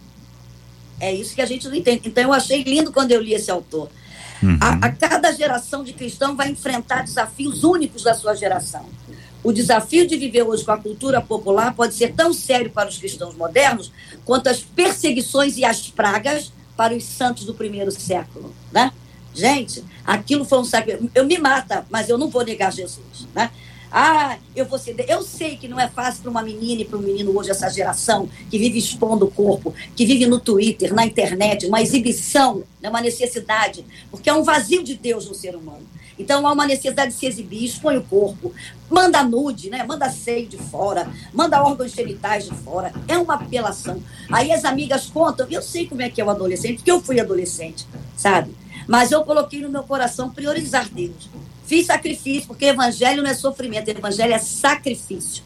É isso que a gente não entende. Então, eu achei lindo quando eu li esse autor. Uhum. A, a cada geração de cristão vai enfrentar desafios únicos da sua geração. O desafio de viver hoje com a cultura popular pode ser tão sério para os cristãos modernos quanto as perseguições e as pragas para os santos do primeiro século, né? Gente, aquilo foi um sacrifício. Eu me mata, mas eu não vou negar Jesus, né? Ah, eu vou ser. Eu sei que não é fácil para uma menina e para um menino hoje, essa geração que vive expondo o corpo, que vive no Twitter, na internet, uma exibição, né, uma necessidade, porque é um vazio de Deus no ser humano. Então há uma necessidade de se exibir, expõe o corpo, manda nude, né? manda seio de fora, manda órgãos genitais de fora. É uma apelação. Aí as amigas contam, eu sei como é que é o adolescente, porque eu fui adolescente, sabe? Mas eu coloquei no meu coração priorizar Deus. Fiz sacrifício, porque evangelho não é sofrimento, evangelho é sacrifício.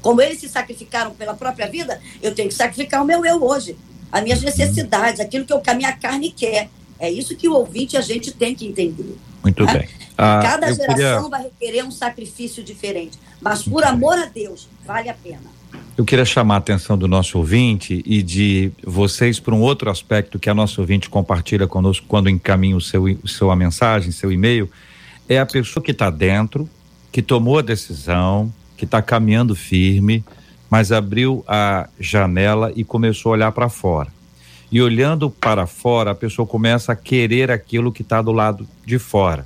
Como eles se sacrificaram pela própria vida, eu tenho que sacrificar o meu eu hoje, as minhas necessidades, aquilo que, eu, que a minha carne quer. É isso que o ouvinte a gente tem que entender. Muito né? bem. Ah, Cada geração queria... vai requerer um sacrifício diferente, mas por amor a Deus, vale a pena. Eu queria chamar a atenção do nosso ouvinte e de vocês para um outro aspecto que a nossa ouvinte compartilha conosco quando encaminha o seu, o seu a mensagem, seu e-mail, é a pessoa que está dentro, que tomou a decisão, que está caminhando firme, mas abriu a janela e começou a olhar para fora. E olhando para fora, a pessoa começa a querer aquilo que está do lado de fora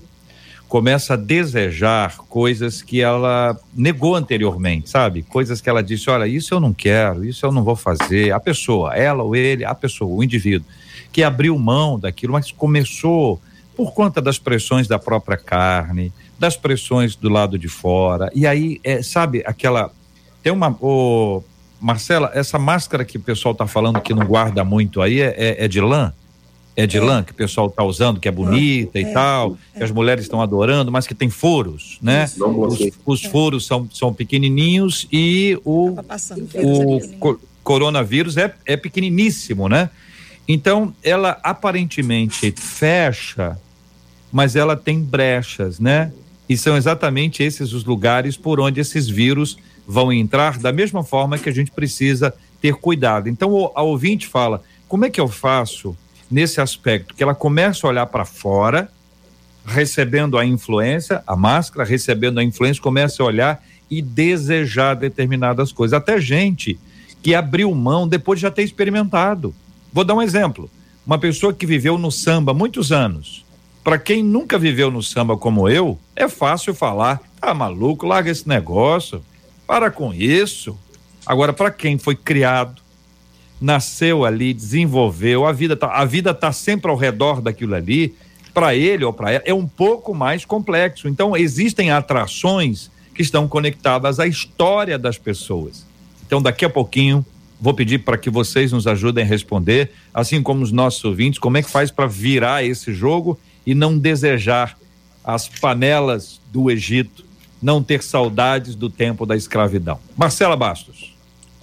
começa a desejar coisas que ela negou anteriormente, sabe? Coisas que ela disse: olha, isso eu não quero, isso eu não vou fazer. A pessoa, ela ou ele, a pessoa, o indivíduo, que abriu mão daquilo, mas começou por conta das pressões da própria carne, das pressões do lado de fora. E aí, é, sabe, aquela. Tem uma. Oh, Marcela, essa máscara que o pessoal está falando que não guarda muito aí é, é, é de lã? É de é. lã que o pessoal está usando, que é bonita é, e tal, que as mulheres estão adorando, mas que tem furos, né? Os, os, furos são, são pequenininhos e o, o co coronavírus é, é pequeniníssimo, né? Então, ela aparentemente fecha mas ela tem brechas, né? E são exatamente esses os lugares por onde esses vírus vão entrar, da mesma forma que a gente precisa ter cuidado. Então, a ouvinte fala: como é que eu faço nesse aspecto? Que ela começa a olhar para fora, recebendo a influência, a máscara, recebendo a influência, começa a olhar e desejar determinadas coisas. Até gente que abriu mão depois de já ter experimentado. Vou dar um exemplo. Uma pessoa que viveu no samba muitos anos, para quem nunca viveu no samba como eu, é fácil falar: "Ah, maluco, larga esse negócio. Para com isso". Agora, para quem foi criado, nasceu ali, desenvolveu, a vida tá, a vida tá sempre ao redor daquilo ali, para ele ou para ela é um pouco mais complexo. Então, existem atrações que estão conectadas à história das pessoas. Então, daqui a pouquinho, vou pedir para que vocês nos ajudem a responder, assim como os nossos ouvintes, como é que faz para virar esse jogo e não desejar as panelas do Egito, não ter saudades do tempo da escravidão. Marcela Bastos.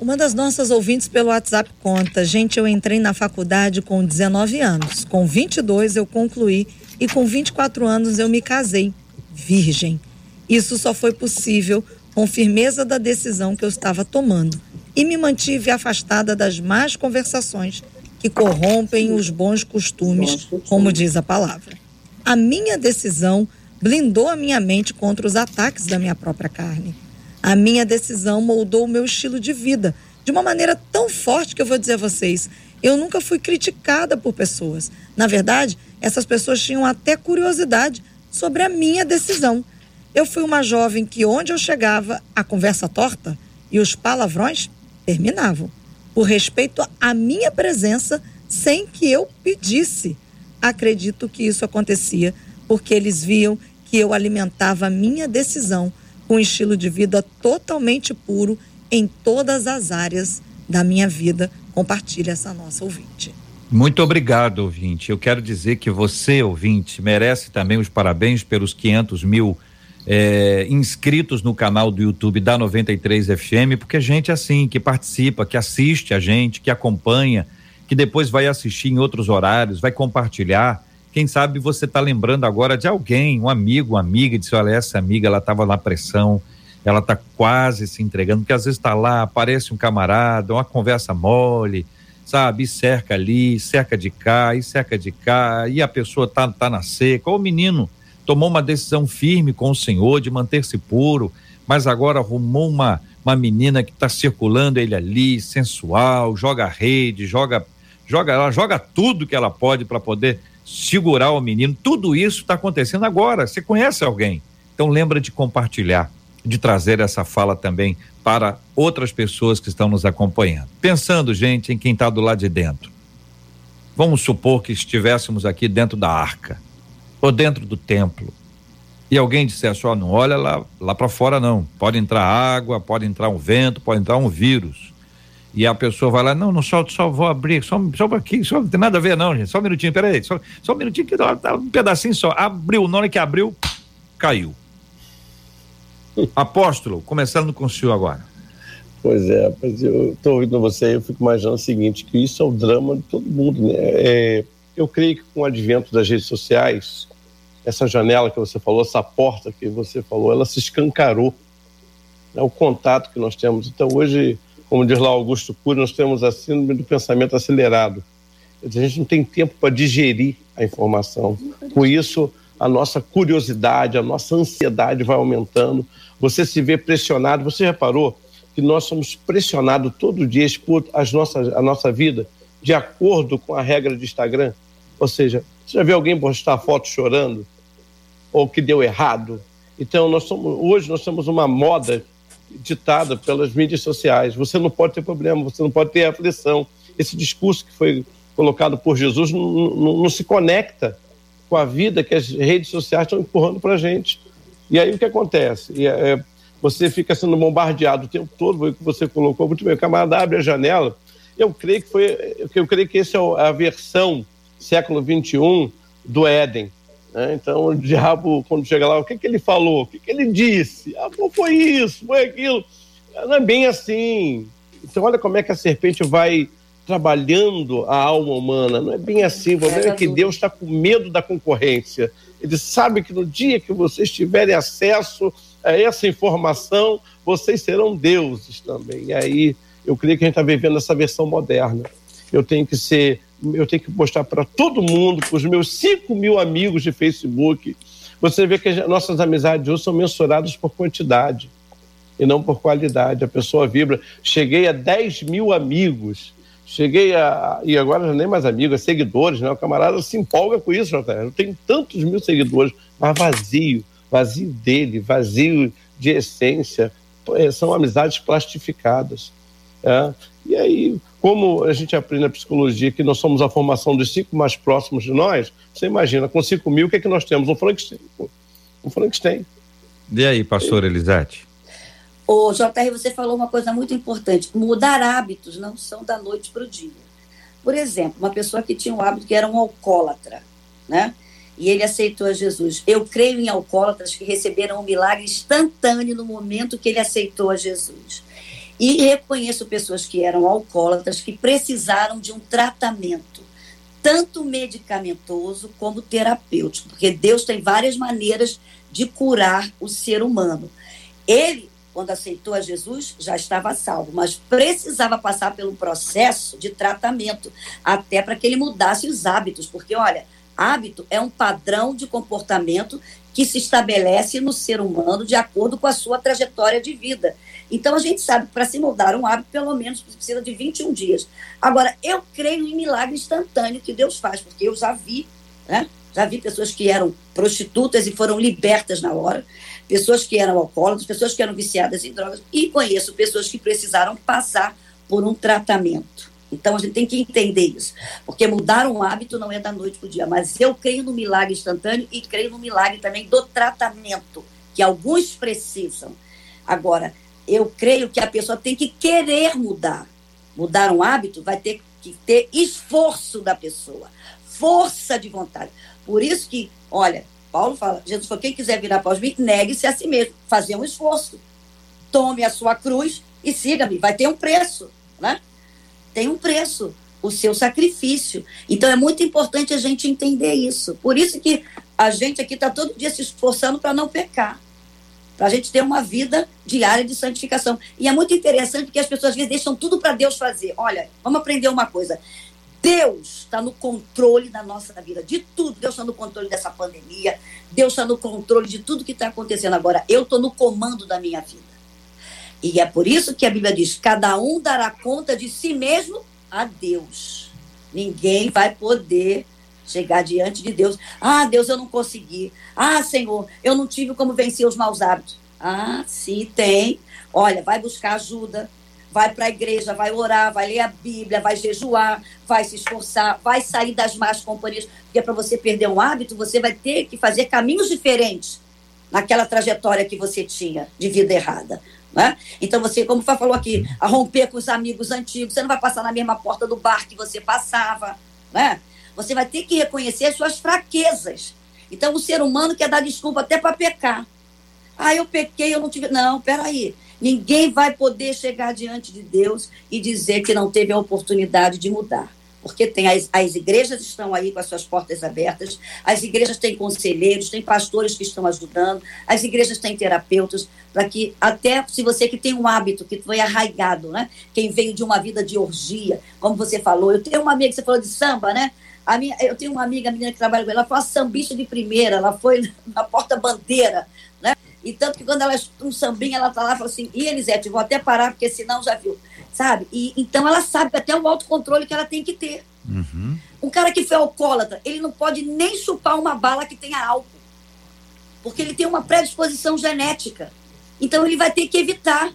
Uma das nossas ouvintes pelo WhatsApp conta: gente, eu entrei na faculdade com 19 anos, com 22 eu concluí e com 24 anos eu me casei, virgem. Isso só foi possível com firmeza da decisão que eu estava tomando e me mantive afastada das más conversações que corrompem os bons costumes, como diz a palavra. A minha decisão blindou a minha mente contra os ataques da minha própria carne. A minha decisão moldou o meu estilo de vida de uma maneira tão forte que eu vou dizer a vocês, eu nunca fui criticada por pessoas. Na verdade, essas pessoas tinham até curiosidade sobre a minha decisão. Eu fui uma jovem que onde eu chegava, a conversa torta e os palavrões terminavam, por respeito à minha presença sem que eu pedisse acredito que isso acontecia porque eles viam que eu alimentava a minha decisão com um estilo de vida totalmente puro em todas as áreas da minha vida. Compartilha essa nossa ouvinte. Muito obrigado, ouvinte. Eu quero dizer que você, ouvinte, merece também os parabéns pelos 500 mil é, inscritos no canal do YouTube da 93 FM, porque gente assim, que participa, que assiste a gente, que acompanha que depois vai assistir em outros horários, vai compartilhar. Quem sabe você está lembrando agora de alguém, um amigo, uma amiga, disse: olha, essa amiga ela estava na pressão, ela está quase se entregando, porque às vezes está lá, aparece um camarada, uma conversa mole, sabe? E cerca ali, cerca de cá, e cerca de cá, e a pessoa tá, tá na seca. Ou o menino tomou uma decisão firme com o Senhor de manter-se puro, mas agora arrumou uma, uma menina que está circulando ele ali, sensual, joga rede, joga joga, ela joga tudo que ela pode para poder segurar o menino. Tudo isso está acontecendo agora. Você conhece alguém? Então lembra de compartilhar, de trazer essa fala também para outras pessoas que estão nos acompanhando. Pensando, gente, em quem está do lado de dentro. Vamos supor que estivéssemos aqui dentro da arca ou dentro do templo e alguém dissesse: ó, oh, não olha lá, lá para fora não. Pode entrar água, pode entrar um vento, pode entrar um vírus. E a pessoa vai lá, não, não só, só vou abrir, só, só aqui, só não tem nada a ver não, gente, só um minutinho, peraí, só, só um minutinho, que tá um pedacinho só, abriu, na hora que abriu, caiu. Apóstolo, começando com o senhor agora. Pois é, mas eu estou ouvindo você, eu fico imaginando o seguinte, que isso é o drama de todo mundo, né? É, eu creio que com o advento das redes sociais, essa janela que você falou, essa porta que você falou, ela se escancarou. Né? O contato que nós temos. Então, hoje, como diz lá Augusto Cury, nós temos a síndrome do pensamento acelerado. A gente não tem tempo para digerir a informação. Com isso, a nossa curiosidade, a nossa ansiedade vai aumentando. Você se vê pressionado. Você reparou que nós somos pressionados todo dia por as nossas, a nossa vida de acordo com a regra de Instagram? Ou seja, você já viu alguém postar foto chorando? Ou que deu errado? Então, nós somos, hoje nós temos uma moda ditada pelas mídias sociais. Você não pode ter problema, você não pode ter aflição. Esse discurso que foi colocado por Jesus não, não, não se conecta com a vida que as redes sociais estão empurrando para a gente. E aí o que acontece? E, é, você fica sendo bombardeado o tempo todo, o que você colocou muito bem. O camarada abre a janela. Eu creio que foi, eu creio que essa é a versão século 21 do Éden. Né? Então o diabo, quando chega lá, o que, que ele falou? O que, que ele disse? Ah, foi isso, foi aquilo. Não é bem assim. Então olha como é que a serpente vai trabalhando a alma humana. Não é bem assim. O problema é que Deus está com medo da concorrência. Ele sabe que no dia que vocês tiverem acesso a essa informação, vocês serão deuses também. E aí eu creio que a gente está vivendo essa versão moderna. Eu tenho que ser, eu tenho que mostrar para todo mundo, para os meus 5 mil amigos de Facebook. Você vê que as nossas amizades hoje são mensuradas por quantidade e não por qualidade. A pessoa vibra. Cheguei a 10 mil amigos Cheguei a. E agora nem mais amigos, é seguidores, né? O camarada se empolga com isso, JR. Eu tenho tantos mil seguidores, mas vazio, vazio dele, vazio de essência. É, são amizades plastificadas. É? E aí, como a gente aprende na psicologia que nós somos a formação dos cinco mais próximos de nós, você imagina, com cinco mil, o que é que nós temos? Um Frankenstein. Um Frankenstein. E aí, pastor Elisete? O JR, você falou uma coisa muito importante. Mudar hábitos não são da noite para o dia. Por exemplo, uma pessoa que tinha um hábito que era um alcoólatra, né? E ele aceitou a Jesus. Eu creio em alcoólatras que receberam um milagre instantâneo no momento que ele aceitou a Jesus. E reconheço pessoas que eram alcoólatras que precisaram de um tratamento, tanto medicamentoso como terapêutico, porque Deus tem várias maneiras de curar o ser humano. Ele quando aceitou a Jesus, já estava salvo, mas precisava passar pelo processo de tratamento, até para que ele mudasse os hábitos, porque, olha, hábito é um padrão de comportamento que se estabelece no ser humano de acordo com a sua trajetória de vida. Então, a gente sabe que para se mudar um hábito, pelo menos precisa de 21 dias. Agora, eu creio em milagre instantâneo que Deus faz, porque eu já vi, né? Já vi pessoas que eram prostitutas e foram libertas na hora pessoas que eram alcoólatras, pessoas que eram viciadas em drogas, e conheço pessoas que precisaram passar por um tratamento. Então a gente tem que entender isso, porque mudar um hábito não é da noite para o dia, mas eu creio no milagre instantâneo e creio no milagre também do tratamento, que alguns precisam. Agora, eu creio que a pessoa tem que querer mudar. Mudar um hábito vai ter que ter esforço da pessoa, força de vontade. Por isso que, olha, Paulo fala, Jesus falou, quem quiser virar após mim, negue-se a si mesmo, fazer um esforço. Tome a sua cruz e siga-me. Vai ter um preço, né? Tem um preço, o seu sacrifício. Então é muito importante a gente entender isso. Por isso que a gente aqui está todo dia se esforçando para não pecar. Para a gente ter uma vida diária de santificação. E é muito interessante porque as pessoas às vezes deixam tudo para Deus fazer. Olha, vamos aprender uma coisa. Deus está no controle da nossa vida, de tudo. Deus está no controle dessa pandemia. Deus está no controle de tudo que está acontecendo agora. Eu estou no comando da minha vida. E é por isso que a Bíblia diz: cada um dará conta de si mesmo a Deus. Ninguém vai poder chegar diante de Deus. Ah, Deus, eu não consegui. Ah, Senhor, eu não tive como vencer os maus hábitos. Ah, sim, tem. Olha, vai buscar ajuda, vai para a igreja, vai orar, vai ler a Bíblia, vai jejuar, vai se esforçar, vai sair das más companhias. Porque para você perder um hábito, você vai ter que fazer caminhos diferentes naquela trajetória que você tinha de vida errada. Né? Então, você, como falou aqui, a romper com os amigos antigos, você não vai passar na mesma porta do bar que você passava. Né? Você vai ter que reconhecer as suas fraquezas. Então, o ser humano quer dar desculpa até para pecar. Ah, eu pequei, eu não tive. Não, peraí. Ninguém vai poder chegar diante de Deus e dizer que não teve a oportunidade de mudar. Porque tem as, as igrejas estão aí com as suas portas abertas, as igrejas têm conselheiros, tem pastores que estão ajudando, as igrejas têm terapeutas, para que até se você que tem um hábito que foi arraigado, né? Quem veio de uma vida de orgia, como você falou, eu tenho uma amiga que você falou de samba, né? A minha, eu tenho uma amiga, a menina que trabalha com ela, ela foi uma sambista de primeira, ela foi na porta-bandeira, né? E tanto que quando ela escuta um sambinha, ela tá lá e fala assim, e Elisete, vou até parar, porque senão já viu. Sabe? E, então ela sabe até o autocontrole que ela tem que ter. Uhum. Um cara que foi alcoólatra, ele não pode nem chupar uma bala que tenha álcool. Porque ele tem uma predisposição genética. Então ele vai ter que evitar.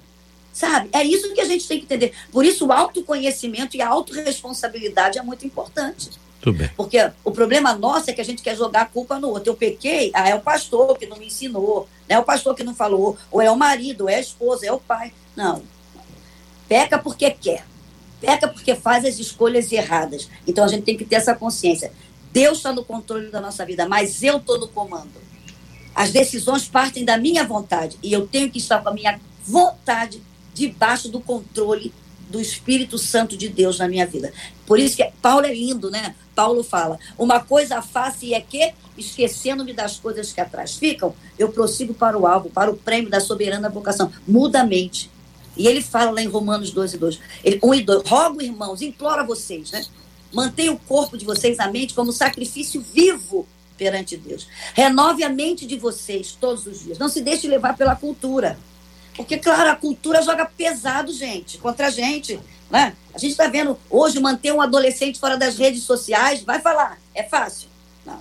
Sabe? É isso que a gente tem que entender. Por isso, o autoconhecimento e a autorresponsabilidade é muito importante. Tudo bem. Porque o problema nosso é que a gente quer jogar a culpa no outro. Eu pequei, ah, é o pastor que não me ensinou, é o pastor que não falou, ou é o marido, ou é a esposa, é o pai. Não. Peca porque quer. Peca porque faz as escolhas erradas. Então a gente tem que ter essa consciência. Deus está no controle da nossa vida, mas eu estou no comando. As decisões partem da minha vontade e eu tenho que estar com a minha vontade debaixo do controle do Espírito Santo de Deus na minha vida. Por isso que Paulo é lindo, né? Paulo fala: uma coisa e é que, esquecendo-me das coisas que atrás ficam, eu prossigo para o alvo, para o prêmio da soberana vocação. Muda a mente. E ele fala lá em Romanos 12, 2. Ele, 1 e 2. Rogo, irmãos, imploro a vocês, né? Mantenha o corpo de vocês, a mente, como sacrifício vivo perante Deus. Renove a mente de vocês todos os dias. Não se deixe levar pela cultura. Porque, claro, a cultura joga pesado, gente, contra a gente. Né? A gente está vendo hoje manter um adolescente fora das redes sociais. Vai falar, é fácil. Não.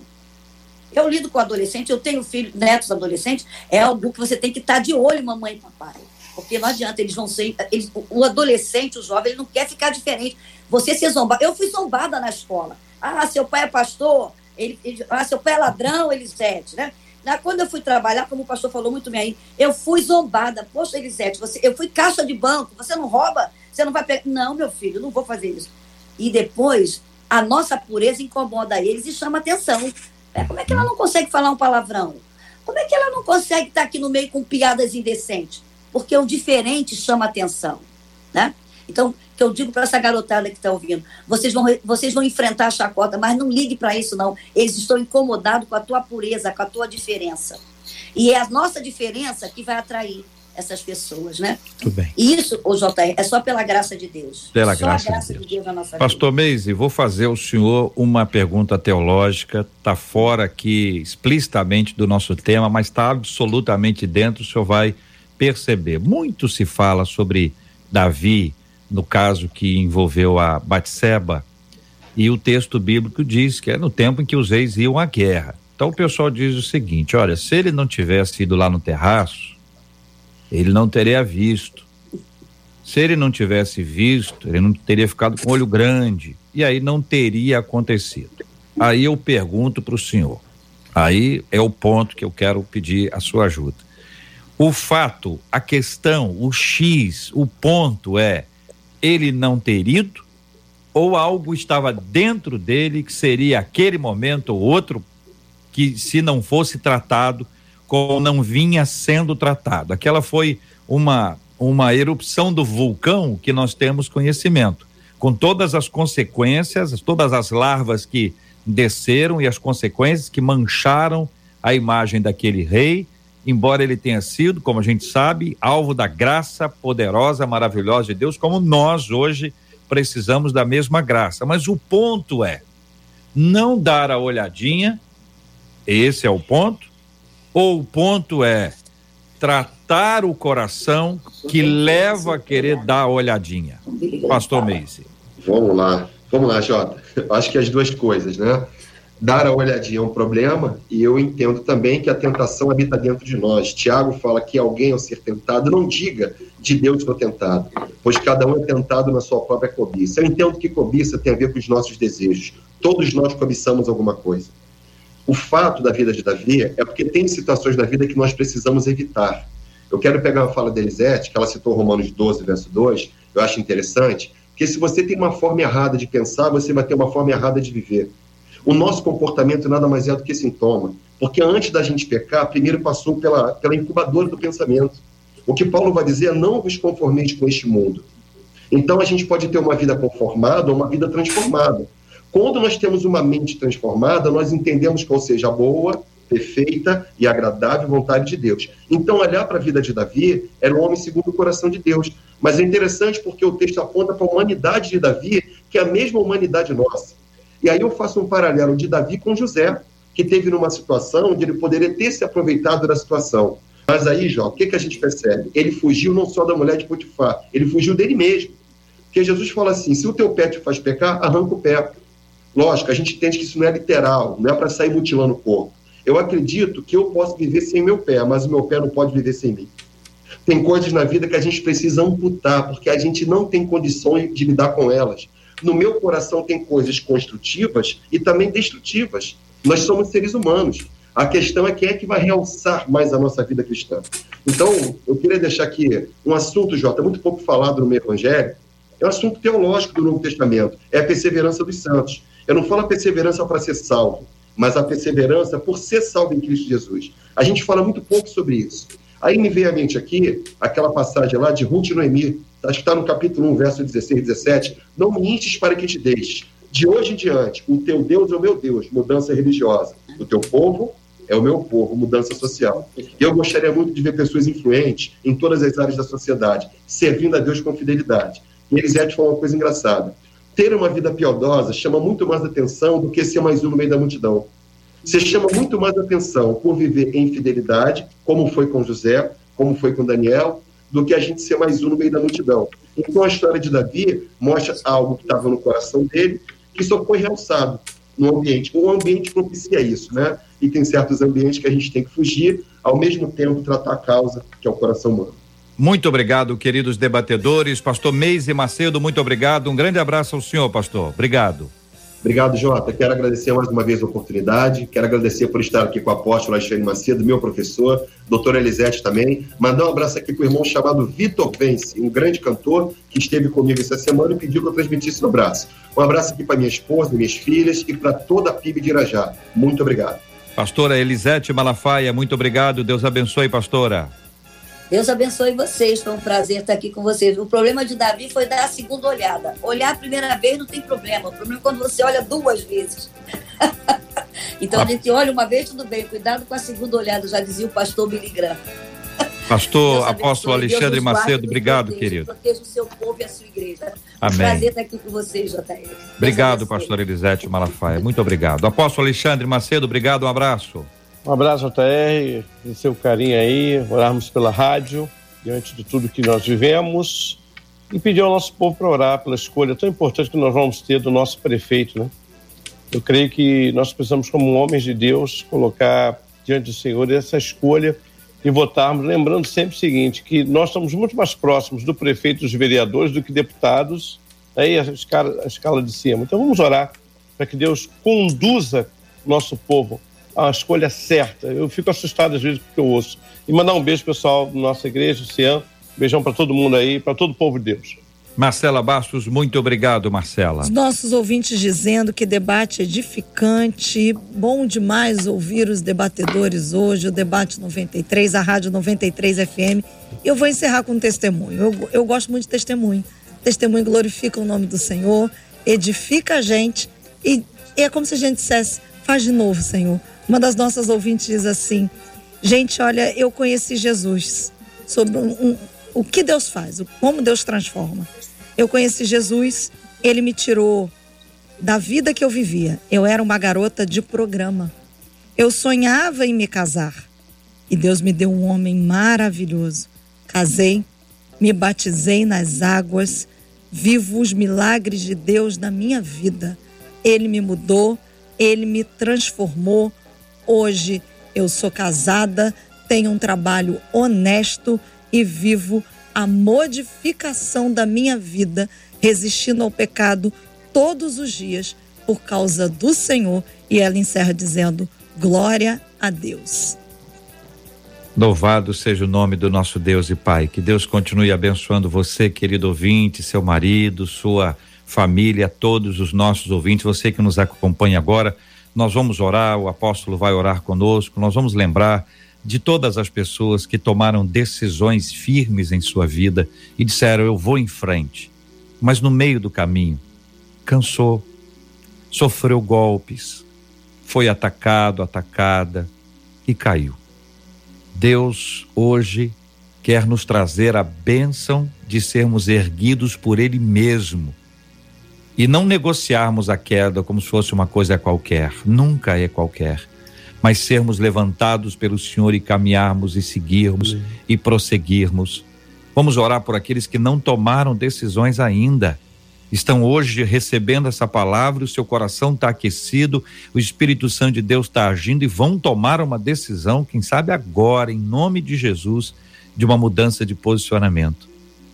Eu lido com adolescente, eu tenho filhos, netos adolescentes, é algo que você tem que estar tá de olho, mamãe e papai. Porque não adianta, eles vão ser. Eles, o adolescente, o jovem, ele não quer ficar diferente. Você ser zombado. Eu fui zombada na escola. Ah, seu pai é pastor, ele, ele, ah, seu pai é ladrão, Elisete, né? Quando eu fui trabalhar, como o pastor falou muito bem aí, eu fui zombada. Poxa, Elisete, você, eu fui caixa de banco, você não rouba, você não vai pegar. Não, meu filho, não vou fazer isso. E depois, a nossa pureza incomoda eles e chama atenção. É, como é que ela não consegue falar um palavrão? Como é que ela não consegue estar aqui no meio com piadas indecentes? porque o diferente chama atenção, né? Então, que eu digo para essa garotada que está ouvindo, vocês vão, vocês vão enfrentar a chacota, mas não ligue para isso não. Eles estão incomodados com a tua pureza, com a tua diferença. E é a nossa diferença que vai atrair essas pessoas, né? Tudo bem. E isso, o JR, é só pela graça de Deus. Pela só graça, graça de, Deus. de Deus. na nossa Pastor vida. Meise, vou fazer ao senhor uma pergunta teológica, está fora aqui explicitamente do nosso tema, mas está absolutamente dentro, o senhor vai perceber. Muito se fala sobre Davi, no caso que envolveu a Batseba, e o texto bíblico diz que é no tempo em que os reis iam à guerra. Então o pessoal diz o seguinte: olha, se ele não tivesse ido lá no terraço, ele não teria visto. Se ele não tivesse visto, ele não teria ficado com olho grande. E aí não teria acontecido. Aí eu pergunto para o senhor. Aí é o ponto que eu quero pedir a sua ajuda. O fato, a questão, o X, o ponto é ele não ter ido ou algo estava dentro dele que seria aquele momento ou outro que se não fosse tratado como não vinha sendo tratado. Aquela foi uma uma erupção do vulcão que nós temos conhecimento, com todas as consequências, todas as larvas que desceram e as consequências que mancharam a imagem daquele rei embora ele tenha sido, como a gente sabe, alvo da graça poderosa, maravilhosa de Deus, como nós hoje precisamos da mesma graça. Mas o ponto é não dar a olhadinha, esse é o ponto, ou o ponto é tratar o coração que leva a querer dar a olhadinha. Pastor Meise. Vamos lá, vamos lá, Jota. Acho que as duas coisas, né? Dar a olhadinha é um problema, e eu entendo também que a tentação habita dentro de nós. Tiago fala que alguém, ao ser tentado, não diga de Deus estou tentado, pois cada um é tentado na sua própria cobiça. Eu entendo que cobiça tem a ver com os nossos desejos. Todos nós cobiçamos alguma coisa. O fato da vida de Davi é porque tem situações da vida que nós precisamos evitar. Eu quero pegar uma fala de Elisete, que ela citou Romanos 12, verso 2, eu acho interessante, porque se você tem uma forma errada de pensar, você vai ter uma forma errada de viver. O nosso comportamento nada mais é do que sintoma. Porque antes da gente pecar, primeiro passou pela, pela incubadora do pensamento. O que Paulo vai dizer é não vos conformeis com este mundo. Então a gente pode ter uma vida conformada ou uma vida transformada. Quando nós temos uma mente transformada, nós entendemos qual seja a boa, perfeita e agradável vontade de Deus. Então, olhar para a vida de Davi, era um homem segundo o coração de Deus. Mas é interessante porque o texto aponta para a humanidade de Davi, que é a mesma humanidade nossa. E aí eu faço um paralelo de Davi com José, que teve numa situação onde ele poderia ter se aproveitado da situação. Mas aí, Jó, o que, que a gente percebe? Ele fugiu não só da mulher de Potifar, ele fugiu dele mesmo. Porque Jesus fala assim: se o teu pé te faz pecar, arranca o pé. Lógico, a gente entende que isso não é literal, não é para sair mutilando o corpo. Eu acredito que eu posso viver sem meu pé, mas o meu pé não pode viver sem mim. Tem coisas na vida que a gente precisa amputar, porque a gente não tem condições de lidar com elas. No meu coração tem coisas construtivas e também destrutivas. Nós somos seres humanos. A questão é quem é que vai realçar mais a nossa vida cristã. Então, eu queria deixar aqui um assunto, Jota, muito pouco falado no meio evangélico, é um assunto teológico do Novo Testamento, é a perseverança dos santos. Eu não falo a perseverança para ser salvo, mas a perseverança por ser salvo em Cristo Jesus. A gente fala muito pouco sobre isso. Aí me vem à mente aqui aquela passagem lá de Ruth e Noemi, acho que está no capítulo 1, verso 16 e 17. Não me instes para que te deixes. De hoje em diante, o teu Deus é o meu Deus, mudança religiosa. O teu povo é o meu povo, mudança social. Eu gostaria muito de ver pessoas influentes em todas as áreas da sociedade, servindo a Deus com fidelidade. E Elisete falou uma coisa engraçada. Ter uma vida piedosa chama muito mais atenção do que ser mais um no meio da multidão. Você chama muito mais atenção por viver em fidelidade, como foi com José, como foi com Daniel, do que a gente ser mais um no meio da multidão. Então a história de Davi mostra algo que estava no coração dele, que só foi realçado no ambiente. O ambiente propicia isso, né? E tem certos ambientes que a gente tem que fugir, ao mesmo tempo tratar a causa, que é o coração humano. Muito obrigado, queridos debatedores. Pastor Meise Macedo, muito obrigado. Um grande abraço ao senhor, pastor. Obrigado. Obrigado, Jota. Quero agradecer mais uma vez a oportunidade. Quero agradecer por estar aqui com o apóstolo Alexandre Macedo, meu professor, doutor Elisete também. Mandar um abraço aqui para o irmão chamado Vitor Vence, um grande cantor que esteve comigo essa semana e pediu que eu transmitisse no braço. Um abraço aqui para minha esposa, minhas filhas e para toda a PIB de Irajá. Muito obrigado. Pastora Elisete Malafaia, muito obrigado. Deus abençoe, pastora. Deus abençoe vocês, foi um prazer estar aqui com vocês. O problema de Davi foi dar a segunda olhada. Olhar a primeira vez não tem problema, o problema é quando você olha duas vezes. então a gente olha uma vez, tudo bem, cuidado com a segunda olhada, já dizia o pastor Billy Graham. Pastor apóstolo Alexandre Macedo, obrigado, proteja, querido. Proteja o seu povo e a sua igreja. Amém. prazer estar aqui com vocês, JR. Obrigado, pastor Elisete Malafaia. Muito obrigado. Apóstolo Alexandre Macedo, obrigado, um abraço. Um abraço, JR, e seu carinho aí, orarmos pela rádio, diante de tudo que nós vivemos, e pedir ao nosso povo para orar pela escolha tão importante que nós vamos ter do nosso prefeito, né? Eu creio que nós precisamos, como homens de Deus, colocar diante do Senhor essa escolha e votarmos, lembrando sempre o seguinte, que nós estamos muito mais próximos do prefeito dos vereadores do que deputados, aí a escala, a escala de cima. Então vamos orar para que Deus conduza nosso povo à escolha certa. Eu fico assustado às vezes porque eu ouço. E mandar um beijo pessoal da nossa igreja, Cian, beijão para todo mundo aí, para todo o povo de Deus. Marcela Bastos, muito obrigado, Marcela. Os nossos ouvintes dizendo que debate edificante, bom demais ouvir os debatedores hoje, o Debate 93, a Rádio 93 FM. Eu vou encerrar com um testemunho. Eu, eu gosto muito de testemunho. Testemunho glorifica o nome do Senhor, edifica a gente e, e é como se a gente dissesse: faz de novo, Senhor. Uma das nossas ouvintes diz assim: gente, olha, eu conheci Jesus sobre um, um o que Deus faz, como Deus transforma. Eu conheci Jesus, ele me tirou da vida que eu vivia. Eu era uma garota de programa. Eu sonhava em me casar. E Deus me deu um homem maravilhoso. Casei, me batizei nas águas, vivo os milagres de Deus na minha vida. Ele me mudou, ele me transformou. Hoje eu sou casada, tenho um trabalho honesto e vivo a modificação da minha vida, resistindo ao pecado todos os dias por causa do Senhor. E ela encerra dizendo: Glória a Deus. Louvado seja o nome do nosso Deus e Pai. Que Deus continue abençoando você, querido ouvinte, seu marido, sua família, todos os nossos ouvintes, você que nos acompanha agora. Nós vamos orar, o apóstolo vai orar conosco, nós vamos lembrar de todas as pessoas que tomaram decisões firmes em sua vida e disseram: Eu vou em frente. Mas no meio do caminho, cansou, sofreu golpes, foi atacado, atacada e caiu. Deus hoje quer nos trazer a bênção de sermos erguidos por Ele mesmo e não negociarmos a queda como se fosse uma coisa qualquer. Nunca é qualquer mas sermos levantados pelo Senhor e caminharmos e seguirmos Amém. e prosseguirmos. Vamos orar por aqueles que não tomaram decisões ainda. Estão hoje recebendo essa palavra, o seu coração está aquecido, o Espírito Santo de Deus está agindo e vão tomar uma decisão, quem sabe agora, em nome de Jesus. de uma mudança de posicionamento.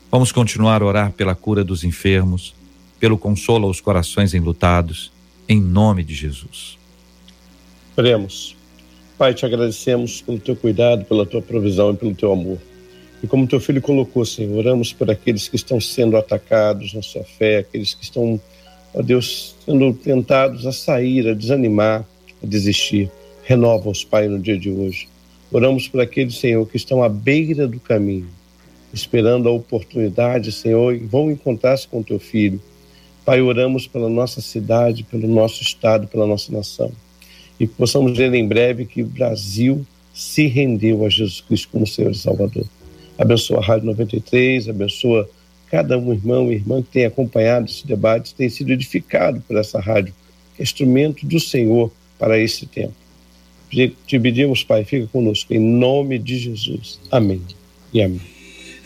Vamos continuar a orar pela cura dos enfermos, pelo consolo aos corações enlutados, em nome de Jesus. Oremos. Pai, te agradecemos pelo teu cuidado, pela tua provisão e pelo teu amor. E como teu filho colocou, Senhor, oramos por aqueles que estão sendo atacados na sua fé, aqueles que estão, ó Deus, sendo tentados a sair, a desanimar, a desistir. Renova-os, Pai, no dia de hoje. Oramos por aqueles, Senhor, que estão à beira do caminho, esperando a oportunidade, Senhor, e vão encontrar-se com teu filho. Pai, oramos pela nossa cidade, pelo nosso estado, pela nossa nação. E possamos ver em breve que o Brasil se rendeu a Jesus Cristo como Senhor e Salvador abençoa a Rádio 93, abençoa cada um irmão e irmã que tem acompanhado esse debate, tem sido edificado por essa rádio, que é instrumento do Senhor para esse tempo. Te pedimos, Pai, fica conosco, em nome de Jesus. Amém e amém.